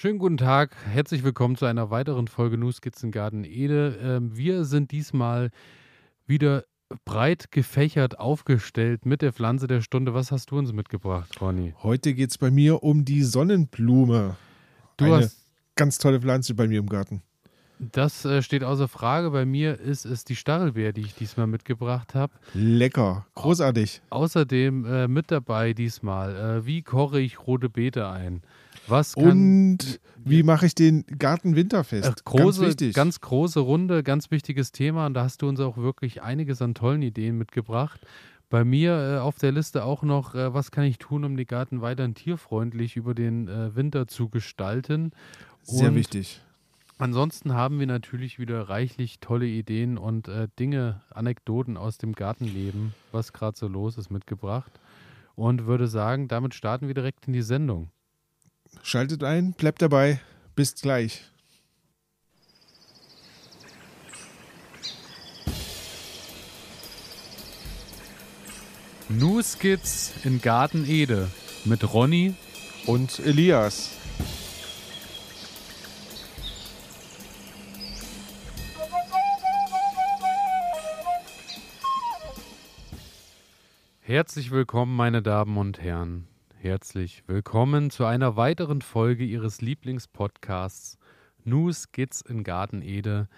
Schönen guten Tag, herzlich willkommen zu einer weiteren Folge New Skizzengarten Ede. Ähm, wir sind diesmal wieder breit gefächert aufgestellt mit der Pflanze der Stunde. Was hast du uns mitgebracht, Ronny? Heute geht es bei mir um die Sonnenblume. Du Eine hast ganz tolle Pflanze bei mir im Garten. Das äh, steht außer Frage. Bei mir ist es die Stachelbeer, die ich diesmal mitgebracht habe. Lecker, großartig. Außerdem äh, mit dabei diesmal, äh, wie koche ich rote Beete ein? Was kann, Und wie mache ich den Garten winterfest? Große, ganz wichtig. ganz große Runde, ganz wichtiges Thema. Und da hast du uns auch wirklich einiges an tollen Ideen mitgebracht. Bei mir äh, auf der Liste auch noch, äh, was kann ich tun, um den Garten weiterhin tierfreundlich über den äh, Winter zu gestalten. Sehr Und wichtig. Ansonsten haben wir natürlich wieder reichlich tolle Ideen und äh, Dinge, Anekdoten aus dem Gartenleben, was gerade so los ist, mitgebracht. Und würde sagen, damit starten wir direkt in die Sendung. Schaltet ein, bleibt dabei. Bis gleich. New Skits in Garten Ede mit Ronny. Und Elias. Herzlich willkommen, meine Damen und Herren. Herzlich willkommen zu einer weiteren Folge Ihres Lieblingspodcasts New Skits in Garten Ede.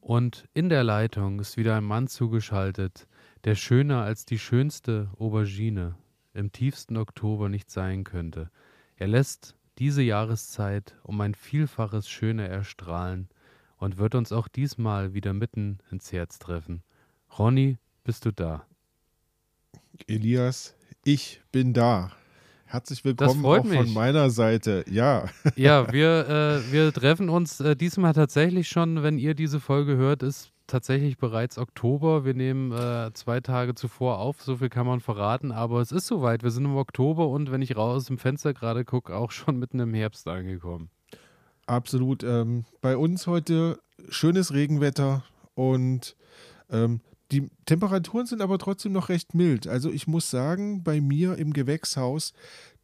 Und in der Leitung ist wieder ein Mann zugeschaltet, der schöner als die schönste Aubergine im tiefsten Oktober nicht sein könnte. Er lässt diese Jahreszeit um ein Vielfaches schöner erstrahlen und wird uns auch diesmal wieder mitten ins Herz treffen. Ronny, bist du da? Elias, ich bin da. Herzlich willkommen auch mich. von meiner Seite. Ja, Ja, wir, äh, wir treffen uns äh, diesmal tatsächlich schon, wenn ihr diese Folge hört, ist tatsächlich bereits Oktober. Wir nehmen äh, zwei Tage zuvor auf, so viel kann man verraten, aber es ist soweit. Wir sind im Oktober und wenn ich raus im Fenster gerade gucke, auch schon mitten im Herbst angekommen. absolut. Ähm, bei uns heute schönes Regenwetter und ähm, die Temperaturen sind aber trotzdem noch recht mild. Also ich muss sagen, bei mir im Gewächshaus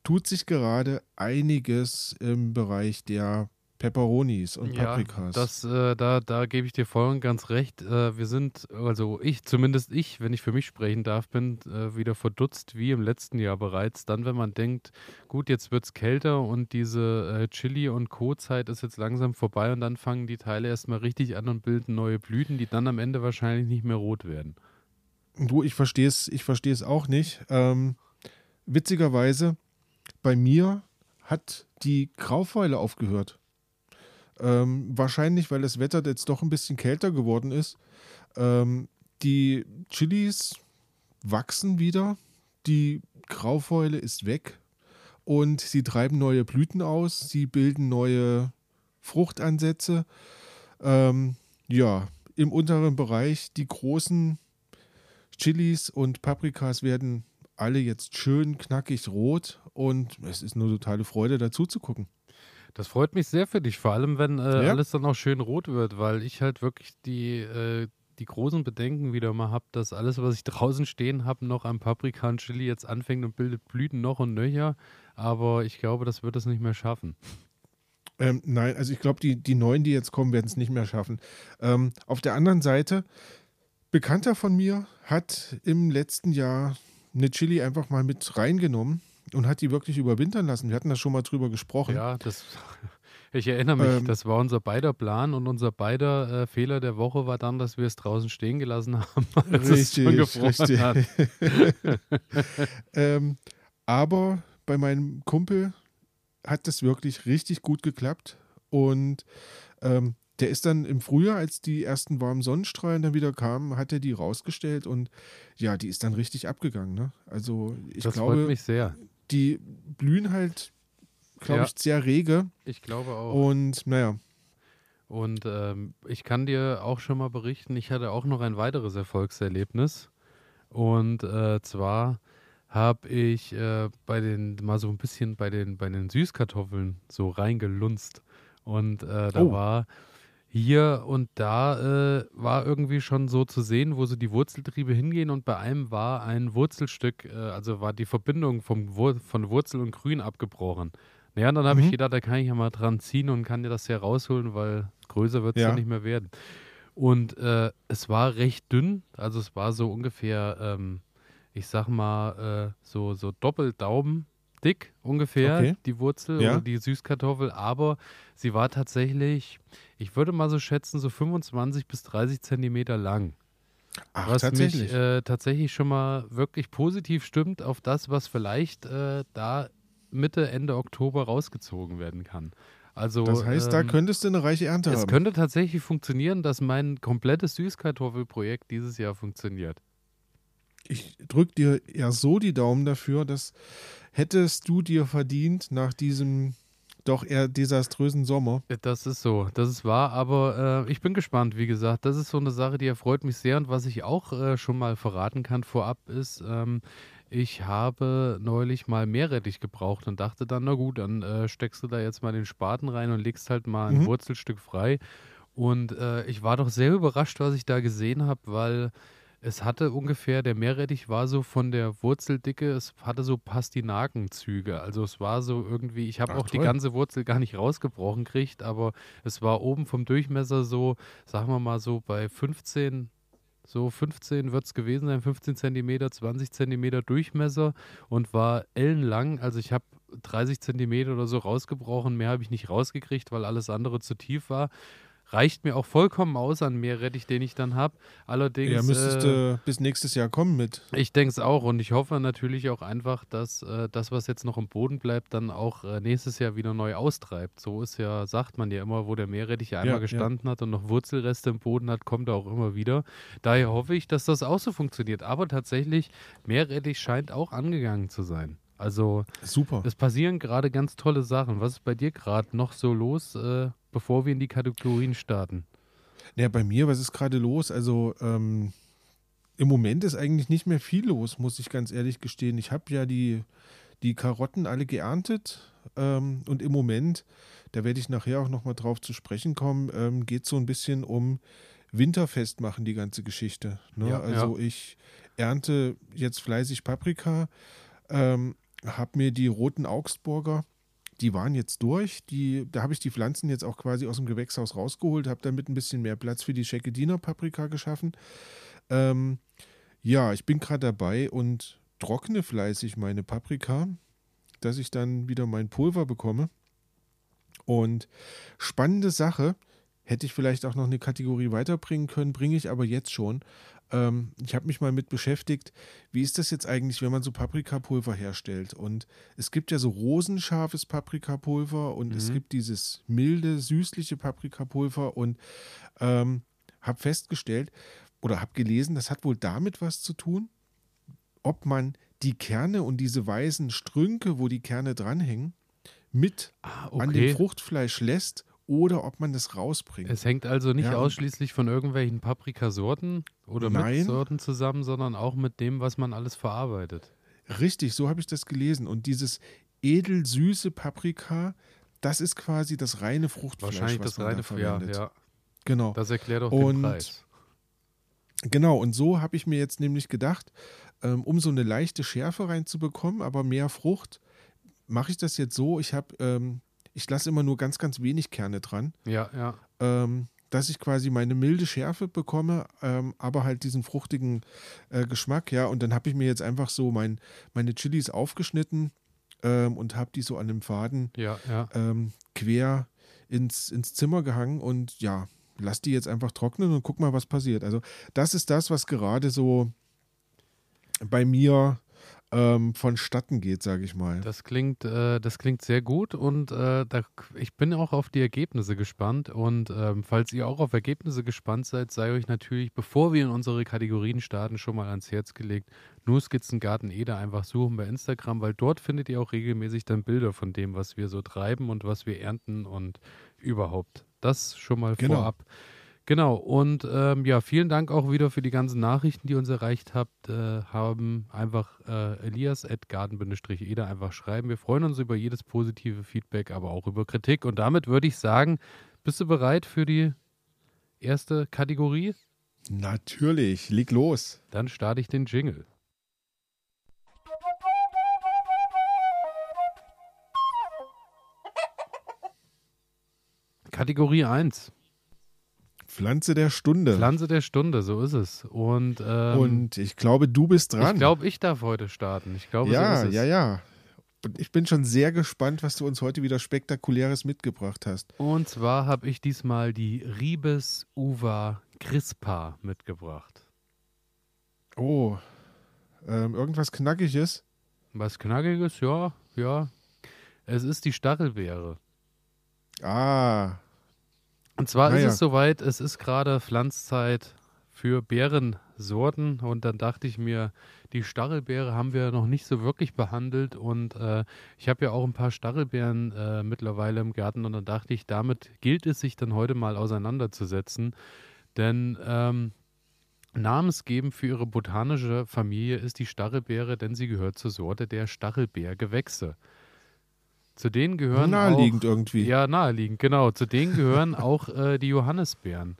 tut sich gerade einiges im Bereich der Peperonis und Paprikas. das, äh, da, da gebe ich dir voll und ganz recht. Äh, wir sind, also ich, zumindest ich, wenn ich für mich sprechen darf, bin äh, wieder verdutzt wie im letzten Jahr bereits. Dann, wenn man denkt, gut, jetzt wird es kälter und diese äh, Chili- und Co-Zeit ist jetzt langsam vorbei und dann fangen die Teile erstmal richtig an und bilden neue Blüten, die dann am Ende wahrscheinlich nicht mehr rot werden. Du, ich verstehe es, ich auch nicht. Ähm, witzigerweise, bei mir hat die Graufäule aufgehört. Ähm, wahrscheinlich, weil das Wetter jetzt doch ein bisschen kälter geworden ist. Ähm, die Chilis wachsen wieder, die Graufäule ist weg und sie treiben neue Blüten aus, sie bilden neue Fruchtansätze. Ähm, ja, im unteren Bereich die großen Chilis und Paprikas werden alle jetzt schön knackig rot und es ist eine totale Freude dazu zu gucken. Das freut mich sehr für dich, vor allem wenn äh, Ja. alles dann auch schön rot wird, weil ich halt wirklich die, äh, die großen Bedenken wieder mal habe, dass alles, was ich draußen stehen habe, noch Paprika und Chili jetzt anfängt und bildet Blüten noch und nöcher. Aber ich glaube, das wird es nicht mehr schaffen. Ähm, nein, also ich glaube, die, die neuen, die jetzt kommen, werden es nicht mehr schaffen. Ähm, auf der anderen Seite, Bekannter von mir hat im letzten Jahr eine Chili einfach mal mit reingenommen und hat die wirklich überwintern lassen. Wir hatten da schon mal drüber gesprochen. Ja, das. Ich erinnere mich, Ähm. das war unser beider Plan und unser beider äh, Fehler der Woche war dann, dass wir es draußen stehen gelassen haben, als es schon richtig. hat. ähm, aber bei meinem Kumpel hat das wirklich richtig gut geklappt. Und ähm, der ist dann im Frühjahr, als die ersten warmen Sonnenstrahlen dann wieder kamen, hat er die rausgestellt und ja, die ist dann richtig abgegangen. Ne? Also ich das freut glaube, mich sehr. Die blühen halt, glaube Ja. ich, sehr rege. Ich glaube auch. Und naja, Und ähm, ich kann dir auch schon mal berichten, ich hatte auch noch ein weiteres Erfolgserlebnis. Und äh, zwar habe ich äh, bei den mal so ein bisschen bei den bei den Süßkartoffeln so reingelunzt und äh, da Oh. war hier und da äh, war irgendwie schon so zu sehen, wo so die Wurzeltriebe hingehen und bei einem war ein Wurzelstück, äh, also war die Verbindung vom Wur von Wurzel und Grün abgebrochen. Naja, und dann habe Mhm. ich gedacht, da kann ich ja mal dran ziehen und kann dir das ja rausholen, weil größer wird es ja. Ja. nicht mehr werden. Und äh, es war recht dünn, also es war so ungefähr, ähm, ich sag mal, äh, so, so Doppeldaumen dick ungefähr, Okay. die Wurzel Ja. oder die Süßkartoffel, aber sie war tatsächlich, ich würde mal so schätzen, so 25 bis 30 Zentimeter lang. Ach, was tatsächlich. mich äh, tatsächlich schon mal wirklich positiv stimmt auf das, was vielleicht äh, da Mitte, Ende Oktober rausgezogen werden kann. Also das heißt, da ähm, könntest du eine reiche Ernte es haben. könnte tatsächlich funktionieren, dass mein komplettes Süßkartoffelprojekt dieses Jahr funktioniert. Ich drücke dir ja so die Daumen dafür, dass hättest du dir verdient nach diesem doch eher desaströsen Sommer. Das ist so, das ist wahr, aber äh, ich bin gespannt, wie gesagt. Das ist so eine Sache, die erfreut mich sehr und was ich auch äh, schon mal verraten kann vorab ist, ähm, ich habe neulich mal Meerrettich gebraucht und dachte dann, na gut, dann äh, steckst du da jetzt mal den Spaten rein und legst halt mal ein Mhm. Wurzelstück frei. Und äh, ich war doch sehr überrascht, was ich da gesehen habe, weil es hatte ungefähr, der Meerrettich war so von der Wurzeldicke, es hatte so Pastinakenzüge. Also es war so irgendwie, ich habe auch die toll. ganze Wurzel gar nicht rausgebrochen gekriegt, aber es war oben vom Durchmesser so, sagen wir mal so bei 15, so 15 wird es gewesen sein, 15 Zentimeter, 20 Zentimeter Durchmesser und war ellenlang. Also ich habe 30 Zentimeter oder so rausgebrochen, mehr habe ich nicht rausgekriegt, weil alles andere zu tief war. Reicht mir auch vollkommen aus an Meerrettich, den ich dann habe. Allerdings. Ja, müsstest äh, du bis nächstes Jahr kommen mit. ich denke es auch und ich hoffe natürlich auch einfach, dass äh, das, was jetzt noch im Boden bleibt, dann auch äh, nächstes Jahr wieder neu austreibt. So ist ja, sagt man ja immer, wo der Meerrettich einmal Ja, gestanden hat und noch Wurzelreste im Boden hat, kommt er auch immer wieder. Daher hoffe ich, dass das auch so funktioniert. Aber tatsächlich, Meerrettich scheint auch angegangen zu sein. Also Super. es passieren gerade ganz tolle Sachen. Was ist bei dir gerade noch so los, äh, bevor wir in die Kategorien starten? Ja, bei mir, was ist gerade los? Also ähm, im Moment ist eigentlich nicht mehr viel los, muss ich ganz ehrlich gestehen. Ich habe ja die, die Karotten alle geerntet ähm, und im Moment, da werde ich nachher auch nochmal drauf zu sprechen kommen, ähm, geht so ein bisschen um Winterfest machen, die ganze Geschichte. Ne? Ja, also ich ernte jetzt fleißig Paprika, ähm, habe mir die roten Augsburger die waren jetzt durch. Die, da habe ich die Pflanzen jetzt auch quasi aus dem Gewächshaus rausgeholt, habe damit ein bisschen mehr Platz für die Schekediner Paprika geschaffen. Ähm, ja, ich bin gerade dabei und trockne fleißig meine Paprika, dass ich dann wieder mein Pulver bekomme. Und spannende Sache, hätte ich vielleicht auch noch eine Kategorie weiterbringen können, bringe ich aber jetzt schon. Ähm, ich habe mich mal mit beschäftigt, wie ist das jetzt eigentlich, wenn man so Paprikapulver herstellt? Und es gibt ja so rosenscharfes Paprikapulver und es Mhm. gibt dieses milde, süßliche Paprikapulver und ähm, habe festgestellt oder habe gelesen, das hat wohl damit was zu tun, ob man die Kerne und diese weißen Strünke, wo die Kerne dranhängen, mit Ah, an dem Fruchtfleisch lässt oder ob man das rausbringt. Es hängt also nicht Ja, ausschließlich von irgendwelchen Paprikasorten oder Nein. mit Sorten zusammen, sondern auch mit dem, was man alles verarbeitet. Richtig, so habe ich das gelesen. Und dieses edelsüße Paprika, das ist quasi das reine Fruchtfleisch, Wahrscheinlich was das man reine da Feuer, verwendet. ja. Genau. Das erklärt auch Und- den Preis. Genau, und so habe ich mir jetzt nämlich gedacht, ähm, um so eine leichte Schärfe reinzubekommen, aber mehr Frucht, mache ich das jetzt so, ich habe, ähm, ich lasse immer nur ganz, ganz wenig Kerne dran, Ja, ja. ähm, dass ich quasi meine milde Schärfe bekomme, ähm, aber halt diesen fruchtigen äh, Geschmack, ja, und dann habe ich mir jetzt einfach so mein, meine Chilis aufgeschnitten ähm, und habe die so an einem Faden Ja, ja. ähm, quer ins, ins Zimmer gehangen und ja, lass die jetzt einfach trocknen und guck mal, was passiert. Also das ist das, was gerade so bei mir ähm, vonstatten geht, sage ich mal. Das klingt, äh, das klingt sehr gut und äh, da, ich bin auch auf die Ergebnisse gespannt. Und ähm, falls ihr auch auf Ergebnisse gespannt seid, sei euch natürlich, bevor wir in unsere Kategorien starten, schon mal ans Herz gelegt. Nur Skizzengarten Eder einfach suchen bei Instagram, weil dort findet ihr auch regelmäßig dann Bilder von dem, was wir so treiben und was wir ernten und überhaupt. Das schon mal Genau. vorab. Genau, und ähm, ja, vielen Dank auch wieder für die ganzen Nachrichten, die uns erreicht habt. Äh, haben einfach äh, elias at garden-eder einfach schreiben. Wir freuen uns über jedes positive Feedback, aber auch über Kritik. Und damit würde ich sagen, bist du bereit für die erste Kategorie? Natürlich, leg los. Dann starte ich den Jingle. Kategorie 1. Pflanze der Stunde. Pflanze der Stunde, so ist es. Und, ähm, Und ich glaube, du bist dran. ich glaube, ich darf heute starten. Ich glaube, ja, so ist es. ja, ja. Und ich bin schon sehr gespannt, was du uns heute wieder Spektakuläres mitgebracht hast. Und zwar habe ich diesmal die Ribes uva crispa mitgebracht. Oh, ähm, irgendwas Knackiges. Was Knackiges, ja, ja. Es ist die Stachelbeere. Ah, Und zwar Naja. ist es soweit, es ist gerade Pflanzzeit für Beerensorten und dann dachte ich mir, die Stachelbeere haben wir noch nicht so wirklich behandelt und äh, ich habe ja auch ein paar Stachelbeeren äh, mittlerweile im Garten und dann dachte ich, damit gilt es sich dann heute mal auseinanderzusetzen, denn ähm, namensgebend für ihre botanische Familie ist die Stachelbeere, denn sie gehört zur Sorte der Stachelbeergewächse. Zu denen gehören naheliegend auch, irgendwie. ja, naheliegend, genau. Zu denen gehören auch äh, die Johannisbeeren.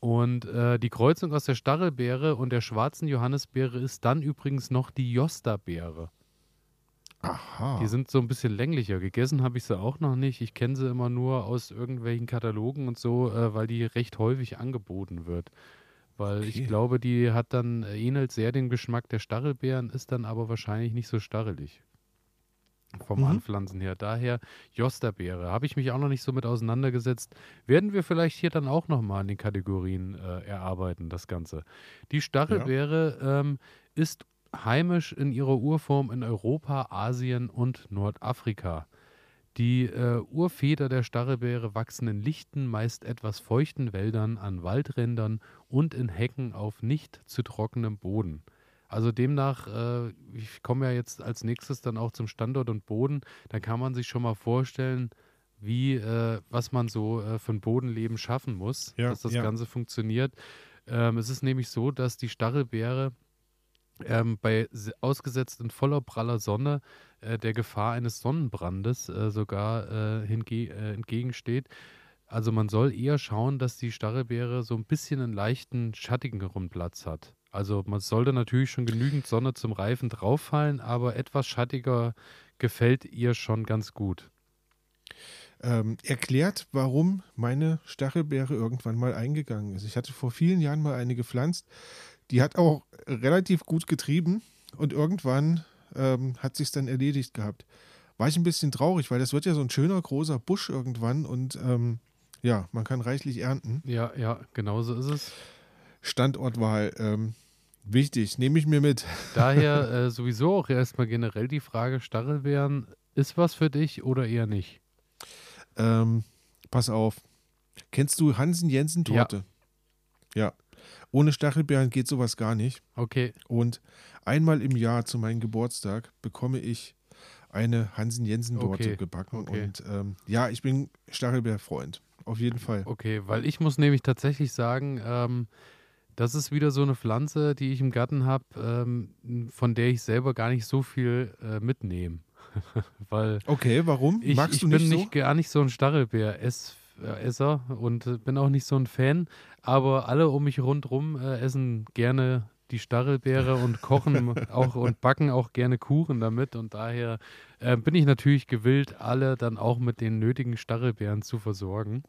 Und äh, die Kreuzung aus der Stachelbeere und der schwarzen Johannisbeere ist dann übrigens noch die Josterbeere. Aha. Die sind so ein bisschen länglicher. Gegessen habe ich sie auch noch nicht. Ich kenne sie immer nur aus irgendwelchen Katalogen und so, äh, weil die recht häufig angeboten wird. Weil Okay. ich glaube, die hat dann, äh, ähnelt sehr den Geschmack der Stachelbeeren, ist dann aber wahrscheinlich nicht so stachelig. Vom Mhm. Anpflanzen her. Daher Josterbeere. Habe ich mich auch noch nicht so mit auseinandergesetzt. Werden wir vielleicht hier dann auch nochmal in den Kategorien äh, erarbeiten, das Ganze. Die Stachelbeere ähm, ist heimisch in ihrer Urform in Europa, Asien und Nordafrika. Die äh, Urväter der Stachelbeere wachsen in lichten, meist etwas feuchten Wäldern, an Waldrändern und in Hecken auf nicht zu trockenem Boden. Also demnach, äh, ich komme ja jetzt als nächstes dann auch zum Standort und Boden, da kann man sich schon mal vorstellen, wie, äh, was man so äh, für ein Bodenleben schaffen muss, Ja, dass das ja. Ganze funktioniert. Ähm, es ist nämlich so, dass die Stachelbeere ähm, bei se- ausgesetzt in voller praller Sonne äh, der Gefahr eines Sonnenbrandes äh, sogar äh, äh, entgegensteht. Also man soll eher schauen, dass die Stachelbeere so ein bisschen einen leichten, schattigeren Platz hat. Also man sollte natürlich schon genügend Sonne zum Reifen drauffallen, aber etwas schattiger gefällt ihr schon ganz gut. Ähm, erklärt, warum meine Stachelbeere irgendwann mal eingegangen ist. Ich hatte vor vielen Jahren mal eine gepflanzt. Die hat auch relativ gut getrieben und irgendwann ähm, hat sich dann erledigt gehabt. War ich ein bisschen traurig, weil das wird ja so ein schöner großer Busch irgendwann und ähm, ja, man kann reichlich ernten. Ja, ja, genau so ist es. Standortwahl, ähm, wichtig, nehme ich mir mit. Daher äh, sowieso auch erstmal generell die Frage, Stachelbeeren, ist was für dich oder eher nicht? Ähm, pass auf. Kennst du Hansen Jensen Torte? Ja. Ohne Stachelbeeren geht sowas gar nicht. Okay, Und einmal im Jahr zu meinem Geburtstag bekomme ich eine Hansen Jensen Torte Okay, gebacken. okay. Und ähm, ja, ich bin Stachelbeerfreund. Auf jeden Fall. okay, weil ich muss nämlich tatsächlich sagen, ähm, das ist wieder so eine Pflanze, die ich im Garten habe, ähm, von der ich selber gar nicht so viel äh, mitnehme. weil Okay, warum? ich, Magst ich du bin nicht so? nicht gar nicht so ein Stachelbeer-Esser und äh, bin auch nicht so ein Fan, aber alle um mich rundherum äh, essen gerne die Stachelbeere und kochen auch und backen auch gerne Kuchen damit und daher äh, bin ich natürlich gewillt, alle dann auch mit den nötigen Stachelbeeren zu versorgen.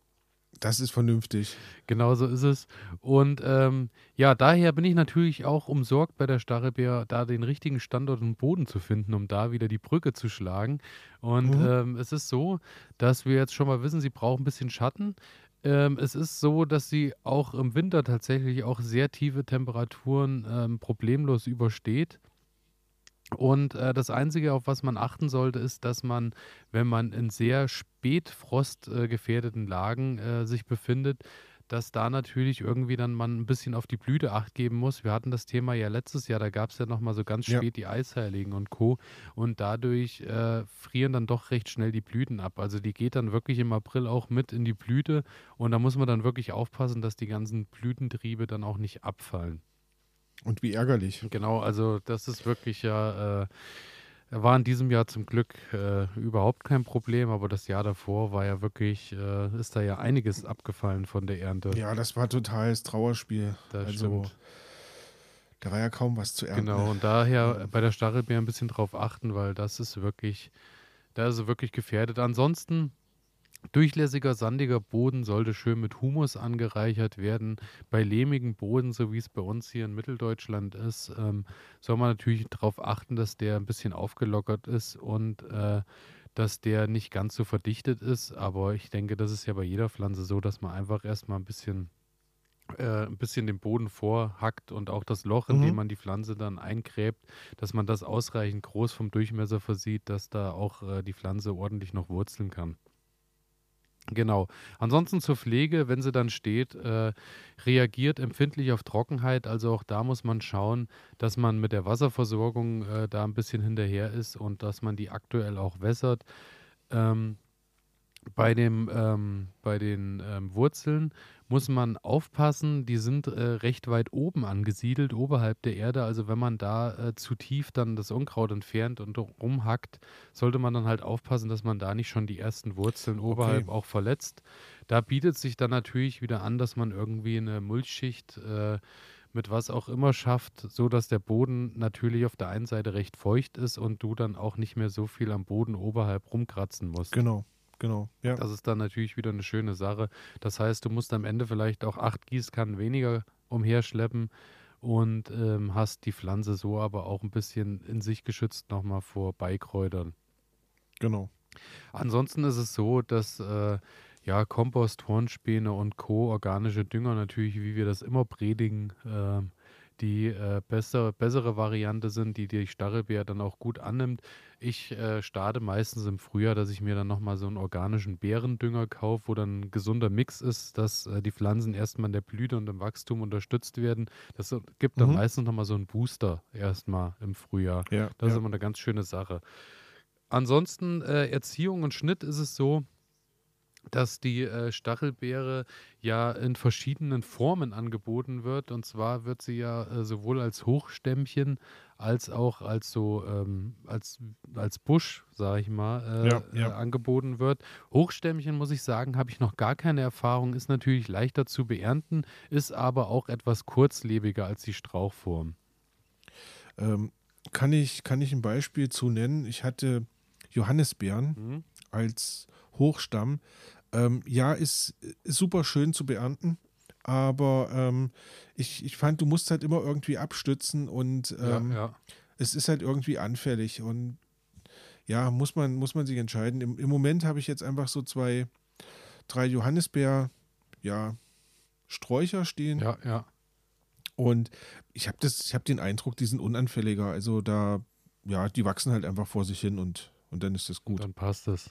Das ist vernünftig. Genau so ist es. Und ähm, ja, daher bin ich natürlich auch umsorgt bei der Stachelbeer, da den richtigen Standort und Boden zu finden, um da wieder die Brücke zu schlagen. Und Mhm. ähm, es ist so, dass wir jetzt schon mal wissen, sie braucht ein bisschen Schatten. Ähm, es ist so, dass sie auch im Winter tatsächlich auch sehr tiefe Temperaturen ähm, problemlos übersteht. Und äh, das Einzige, auf was man achten sollte, ist, dass man, wenn man in sehr spät frostgefährdeten äh, Lagen äh, sich befindet, dass da natürlich irgendwie dann man ein bisschen auf die Blüte acht geben muss. Wir hatten das Thema ja letztes Jahr, da gab es ja nochmal so ganz Ja. spät die Eisheiligen und Co. Und dadurch äh, frieren dann doch recht schnell die Blüten ab. Also die geht dann wirklich im April auch mit in die Blüte und da muss man dann wirklich aufpassen, dass die ganzen Blütentriebe dann auch nicht abfallen. Und wie ärgerlich. Genau, also das ist wirklich ja, äh, war in diesem Jahr zum Glück äh, überhaupt kein Problem, aber das Jahr davor war ja wirklich, äh, ist da ja einiges abgefallen von der Ernte. Ja, das war totales Trauerspiel. das also, stimmt. da war ja kaum was zu ernten. Genau, und daher bei der Stachelbeer ein bisschen drauf achten, weil das ist wirklich, da ist sie wirklich gefährdet. Ansonsten Durchlässiger, sandiger Boden sollte schön mit Humus angereichert werden. Bei lehmigen Boden, so wie es bei uns hier in Mitteldeutschland ist, ähm, soll man natürlich darauf achten, dass der ein bisschen aufgelockert ist und äh, dass der nicht ganz so verdichtet ist. Aber ich denke, das ist ja bei jeder Pflanze so, dass man einfach erstmal ein bisschen, äh, ein bisschen den Boden vorhackt und auch das Loch, in Mhm. dem man die Pflanze dann eingräbt, dass man das ausreichend groß vom Durchmesser versieht, dass da auch äh, die Pflanze ordentlich noch wurzeln kann. Genau. Ansonsten zur Pflege, wenn sie dann steht, äh, reagiert empfindlich auf Trockenheit. Also auch da muss man schauen, dass man mit der Wasserversorgung äh, da ein bisschen hinterher ist und dass man die aktuell auch wässert. Ähm, bei, dem, ähm, bei den ähm, Wurzeln muss man aufpassen, die sind äh, recht weit oben angesiedelt, oberhalb der Erde. Also wenn man da äh, zu tief dann das Unkraut entfernt und rumhackt, sollte man dann halt aufpassen, dass man da nicht schon die ersten Wurzeln oberhalb auch verletzt. Da bietet sich dann natürlich wieder an, dass man irgendwie eine Mulchschicht äh, mit was auch immer schafft, so dass der Boden natürlich auf der einen Seite recht feucht ist und du dann auch nicht mehr so viel am Boden oberhalb rumkratzen musst. Genau, genau. Ja. Das ist dann natürlich wieder eine schöne Sache. Das heißt, du musst am Ende vielleicht auch acht Gießkannen weniger umherschleppen und ähm, hast die Pflanze so aber auch ein bisschen in sich geschützt nochmal vor Beikräutern. Genau. Ansonsten ist es so, dass äh, ja Kompost, Hornspäne und Co. organische Dünger natürlich, wie wir das immer predigen, ähm, die äh, bessere, bessere Variante sind, die die Stachelbeer dann auch gut annimmt. Ich äh, starte meistens im Frühjahr, dass ich mir dann nochmal so einen organischen Beerendünger kaufe, wo dann ein gesunder Mix ist, dass äh, die Pflanzen erstmal in der Blüte und im Wachstum unterstützt werden. Das gibt dann Mhm. meistens nochmal so einen Booster erstmal im Frühjahr. Ja, Das ist ja. immer eine ganz schöne Sache. Ansonsten äh, Erziehung und Schnitt ist es so, dass die äh, Stachelbeere ja in verschiedenen Formen angeboten wird. Und zwar wird sie ja äh, sowohl als Hochstämmchen als auch als so ähm, als, als Busch, sage ich mal, äh, Ja, ja. Äh, angeboten wird. Hochstämmchen, muss ich sagen, habe ich noch gar keine Erfahrung, ist natürlich leichter zu beernten, ist aber auch etwas kurzlebiger als die Strauchform. Ähm, kann, ich, kann ich ein Beispiel zu nennen? Ich hatte Johannisbeeren Mhm. als Hochstamm. Ähm, ja, ist, ist super schön zu beernten, aber ähm, ich, ich fand, du musst halt immer irgendwie abstützen und ähm, ja, ja. es ist halt irgendwie anfällig und ja, muss man, muss man sich entscheiden. Im, im Moment habe ich jetzt einfach so zwei, drei Johannisbeer, ja, Sträucher stehen Ja, ja. und ich habe das, ich habe den Eindruck, die sind unanfälliger. Also da, ja, die wachsen halt einfach vor sich hin und, und dann ist das gut. Dann passt es.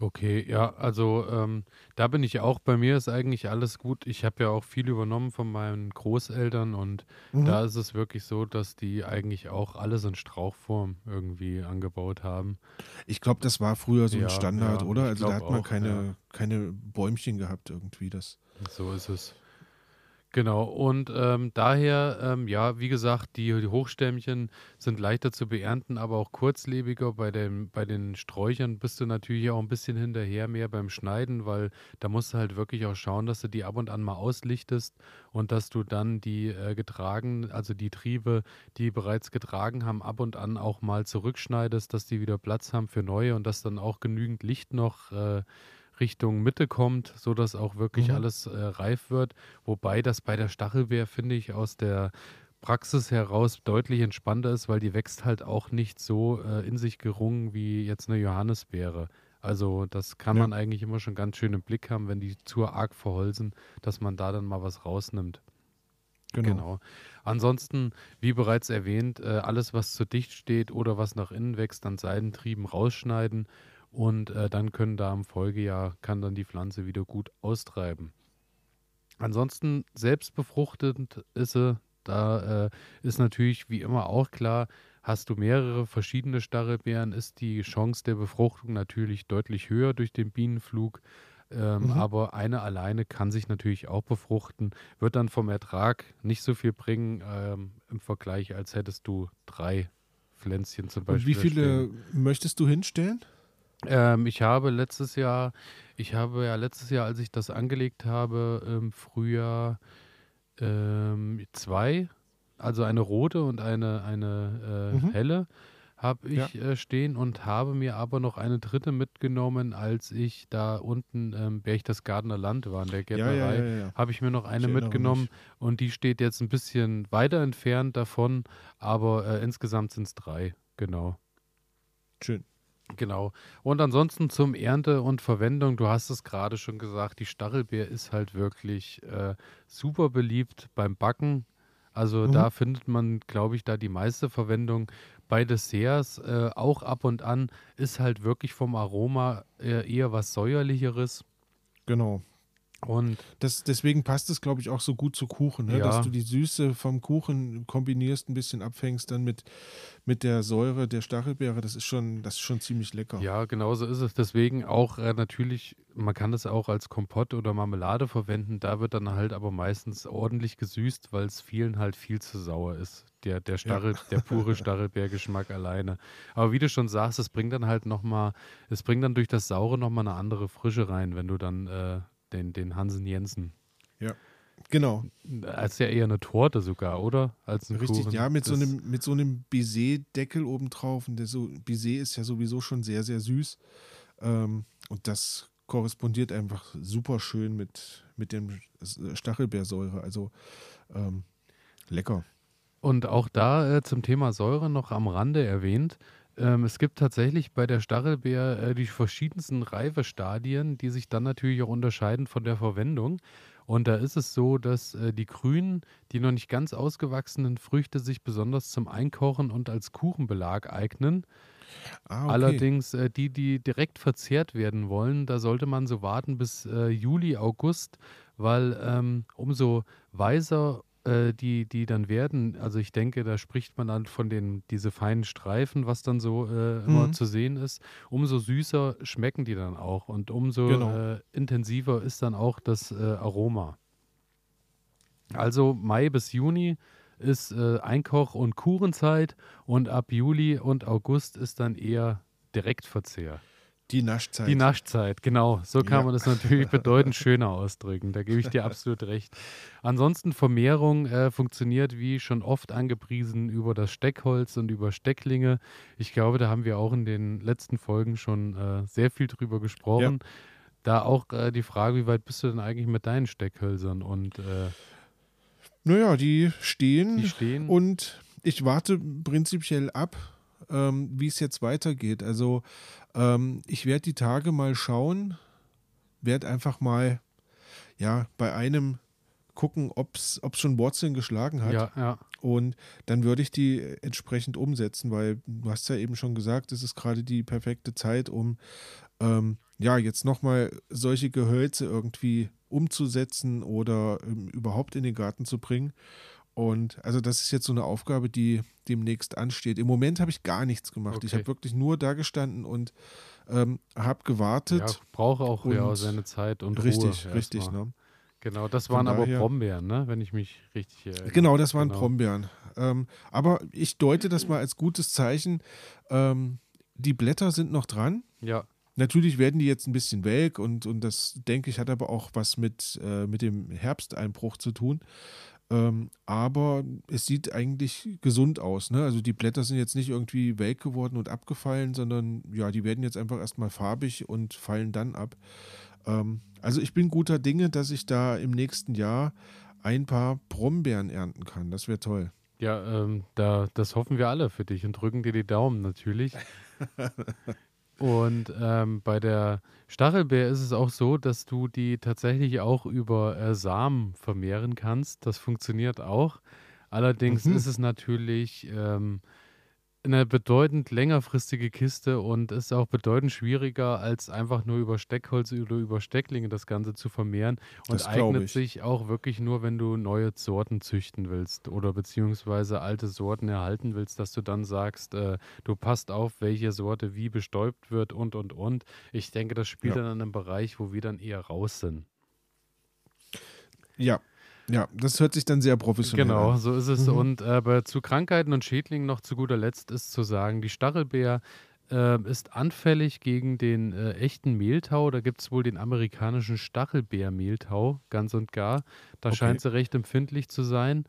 Okay, ja, also ähm, da bin ich auch. Bei mir ist eigentlich alles gut. Ich habe ja auch viel übernommen von meinen Großeltern und Mhm. da ist es wirklich so, dass die eigentlich auch alles in Strauchform irgendwie angebaut haben. Ich glaube, das war früher so Ja, ein Standard, ja, oder? ich Also da hat man auch, keine, ja. keine Bäumchen gehabt irgendwie. Das. So ist es. Genau, und ähm, daher, ähm, ja, wie gesagt, die, die Hochstämmchen sind leichter zu beernten, aber auch kurzlebiger. Bei, dem, bei den Sträuchern bist du natürlich auch ein bisschen hinterher mehr beim Schneiden, weil da musst du halt wirklich auch schauen, dass du die ab und an mal auslichtest und dass du dann die äh, getragen, also die Triebe, die bereits getragen haben, ab und an auch mal zurückschneidest, dass die wieder Platz haben für neue und dass dann auch genügend Licht noch äh, Richtung Mitte kommt, sodass auch wirklich Mhm. alles äh, reif wird. Wobei das bei der Stachelbeer, finde ich, aus der Praxis heraus deutlich entspannter ist, weil die wächst halt auch nicht so äh, in sich gerungen wie jetzt eine Johannisbeere. Also das kann Ja. man eigentlich immer schon ganz schön im Blick haben, wenn die zu arg verholzen, dass man da dann mal was rausnimmt. Genau. Ansonsten, wie bereits erwähnt, äh, alles, was zu dicht steht oder was nach innen wächst, an Seidentrieben rausschneiden und äh, dann können da im Folgejahr, kann dann die Pflanze wieder gut austreiben. Ansonsten selbstbefruchtend ist sie, da äh, ist natürlich wie immer auch klar, hast du mehrere verschiedene Stachelbeeren, ist die Chance der Befruchtung natürlich deutlich höher durch den Bienenflug. Ähm, Mhm. Aber eine alleine kann sich natürlich auch befruchten, wird dann vom Ertrag nicht so viel bringen ähm, im Vergleich, als hättest du drei Pflänzchen zum Und Beispiel. wie da viele stehen. möchtest du hinstellen? Ähm, ich habe letztes Jahr, ich habe ja letztes Jahr, als ich das angelegt habe, im Frühjahr ähm, zwei, also eine rote und eine, eine äh, Mhm. helle, habe ich Ja. äh, stehen und habe mir aber noch eine dritte mitgenommen, als ich da unten ähm, Berchtesgadener Land war in der Gärtnerei. ja, ja. Habe ich mir noch eine mitgenommen mich. und die steht jetzt ein bisschen weiter entfernt davon, aber äh, insgesamt sind es drei, genau. Schön. Genau. Und ansonsten zum Ernte und Verwendung, du hast es gerade schon gesagt, die Stachelbeer ist halt wirklich äh, super beliebt beim Backen. Also Mhm. da findet man, glaube ich, da die meiste Verwendung. Bei Desserts äh, auch ab und an ist halt wirklich vom Aroma äh, eher was säuerlicheres. Genau. Und Das, deswegen passt es, glaube ich, auch so gut zu Kuchen, ne? Ja. dass du die Süße vom Kuchen kombinierst, ein bisschen abfängst dann mit, mit der Säure der Stachelbeere. Das ist schon, das ist schon ziemlich lecker. Ja, genau so ist es. Deswegen auch äh, natürlich, man kann das auch als Kompott oder Marmelade verwenden. Da wird dann halt aber meistens ordentlich gesüßt, weil es vielen halt viel zu sauer ist. Der, der, Stachel, der pure Stachelbeergeschmack alleine. Aber wie du schon sagst, es bringt dann halt nochmal, es bringt dann durch das Saure nochmal eine andere Frische rein, wenn du dann äh, den, den Hansen Jensen. Genau, Als ja eher eine Torte sogar, oder? Als ein richtig. Kuchen. Ja, mit so einem, mit so einem Baiser-Deckel obendrauf. Und der so, Baiser ist ja sowieso schon sehr, sehr süß. Ähm, und das korrespondiert einfach super schön mit, mit dem Stachelbeersäure. Also ähm, lecker. Und auch da äh, zum Thema Säure noch am Rande erwähnt. Ähm, es gibt tatsächlich bei der Stachelbeer äh, die verschiedensten Reifestadien, die sich dann natürlich auch unterscheiden von der Verwendung. Und da ist es so, dass äh, die grünen, die noch nicht ganz ausgewachsenen Früchte sich besonders zum Einkochen und als Kuchenbelag eignen. Ah, okay. Allerdings äh, die, die direkt verzehrt werden wollen, da sollte man so warten bis äh, Juli, August, weil ähm, umso weißer äh, die, die dann werden, also ich denke, da spricht man dann von den, diese feinen Streifen, was dann so äh, immer Mhm. zu sehen ist, umso süßer schmecken die dann auch und umso Genau. äh, intensiver ist dann auch das äh, Aroma. Also Mai bis Juni ist äh, Einkoch- und Kurenzeit und ab Juli und August ist dann eher Direktverzehr. Die Naschzeit. Die Naschzeit, genau. So kann Ja. man das natürlich bedeutend schöner ausdrücken. Da gebe ich dir absolut recht. Ansonsten Vermehrung äh, funktioniert wie schon oft angepriesen über das Steckholz und über Stecklinge. Ich glaube, da haben wir auch in den letzten Folgen schon äh, sehr viel drüber gesprochen. Da auch äh, die Frage, wie weit bist du denn eigentlich mit deinen Steckhölzern? Und äh, Naja, die stehen die stehen. und ich warte prinzipiell ab, ähm, wie es jetzt weitergeht. Also ähm, ich werde die Tage mal schauen, werde einfach mal ja bei einem gucken, ob es schon Wurzeln geschlagen hat. ja, ja. Und dann würde ich die entsprechend umsetzen, weil du hast ja eben schon gesagt, es ist gerade die perfekte Zeit, um ähm, ja jetzt nochmal solche Gehölze irgendwie umzusetzen oder ähm, überhaupt in den Garten zu bringen. Und also das ist jetzt so eine Aufgabe, die demnächst ansteht. Im Moment habe ich gar nichts gemacht. Ich Okay. habe wirklich nur da gestanden und ähm, habe gewartet. ja brauche auch ja, seine Zeit und richtig, Ruhe. richtig. erstmal. Ne? Genau, das waren aber daher- Brombeeren, ne? wenn ich mich richtig erinnere. Genau, das waren Genau. Brombeeren. Ähm, aber ich deute das mal als gutes Zeichen. Ähm, die Blätter sind noch dran. Ja, Natürlich werden die jetzt ein bisschen welk und, und das, denke ich, hat aber auch was mit, äh, mit dem Herbsteinbruch zu tun. Ähm, aber es sieht eigentlich gesund aus. Ne? Also die Blätter sind jetzt nicht irgendwie welk geworden und abgefallen, sondern ja, die werden jetzt einfach erstmal farbig und fallen dann ab. Ähm, also ich bin guter Dinge, dass ich da im nächsten Jahr ein paar Brombeeren ernten kann. Das wäre toll. ja ähm, da, das hoffen wir alle für dich und drücken dir die Daumen natürlich. und ähm, bei der Stachelbeer ist es auch so, dass du die tatsächlich auch über äh, Samen vermehren kannst. Das funktioniert auch. Allerdings Mhm. ist es natürlich ähm, eine bedeutend längerfristige Kiste und ist auch bedeutend schwieriger, als einfach nur über Steckholz oder über Stecklinge das Ganze zu vermehren. Und Das eignet ich. sich auch wirklich nur, wenn du neue Sorten züchten willst oder beziehungsweise alte Sorten erhalten willst, dass du dann sagst, äh, du passt auf, welche Sorte wie bestäubt wird und und und. Ich denke, das spielt Ja. dann in einem Bereich, wo wir dann eher raus sind. Ja, ja, das hört sich dann sehr professionell Genau, an. so ist es. Mhm. Und äh, bei, zu Krankheiten und Schädlingen noch zu guter Letzt ist zu sagen, die Stachelbeer äh, ist anfällig gegen den äh, echten Mehltau. Da gibt es wohl den amerikanischen Stachelbeermehltau, ganz und gar. Da Okay. scheint sie recht empfindlich zu sein.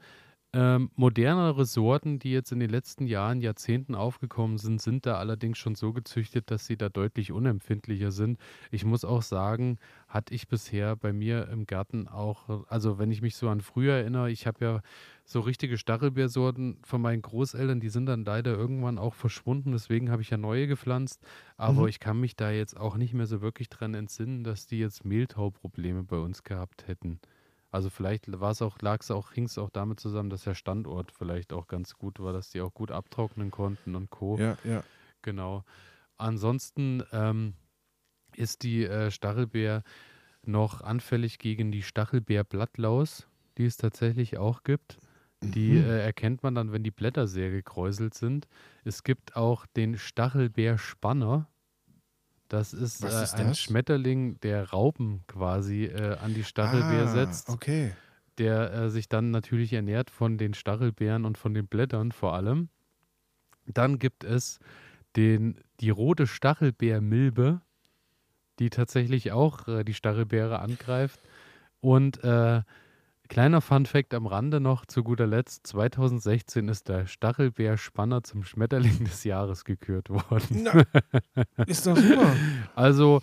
Ähm, modernere Sorten, die jetzt in den letzten Jahren, Jahrzehnten aufgekommen sind, sind da allerdings schon so gezüchtet, dass sie da deutlich unempfindlicher sind. Ich muss auch sagen, hatte ich bisher bei mir im Garten auch, also wenn ich mich so an früher erinnere, ich habe ja so richtige Stachelbeersorten von meinen Großeltern, die sind dann leider irgendwann auch verschwunden, deswegen habe ich ja neue gepflanzt, aber Mhm. ich kann mich da jetzt auch nicht mehr so wirklich dran entsinnen, dass die jetzt Mehltauprobleme bei uns gehabt hätten. Also vielleicht war es auch, lag es auch, hing es auch damit zusammen, dass der Standort vielleicht auch ganz gut war, dass die auch gut abtrocknen konnten und Co. Ja, ja. Genau. Ansonsten ähm, ist die äh, Stachelbeer noch anfällig gegen die Stachelbeerblattlaus, die es tatsächlich auch gibt. Die Mhm. äh, erkennt man dann, wenn die Blätter sehr gekräuselt sind. Es gibt auch den Stachelbeerspanner. Das ist, äh, ist ein das? Schmetterling, der Raupen quasi äh, an die Stachelbeer ah, setzt Okay. der äh, sich dann natürlich ernährt von den Stachelbeeren und von den Blättern vor allem. Dann gibt es den, die rote Stachelbeermilbe, die tatsächlich auch äh, die Stachelbeere angreift. Und äh, kleiner Fun-Fact am Rande noch zu guter Letzt: 2016 ist der Stachelbeerspanner zum Schmetterling des Jahres gekürt worden. Na, ist doch super. Also,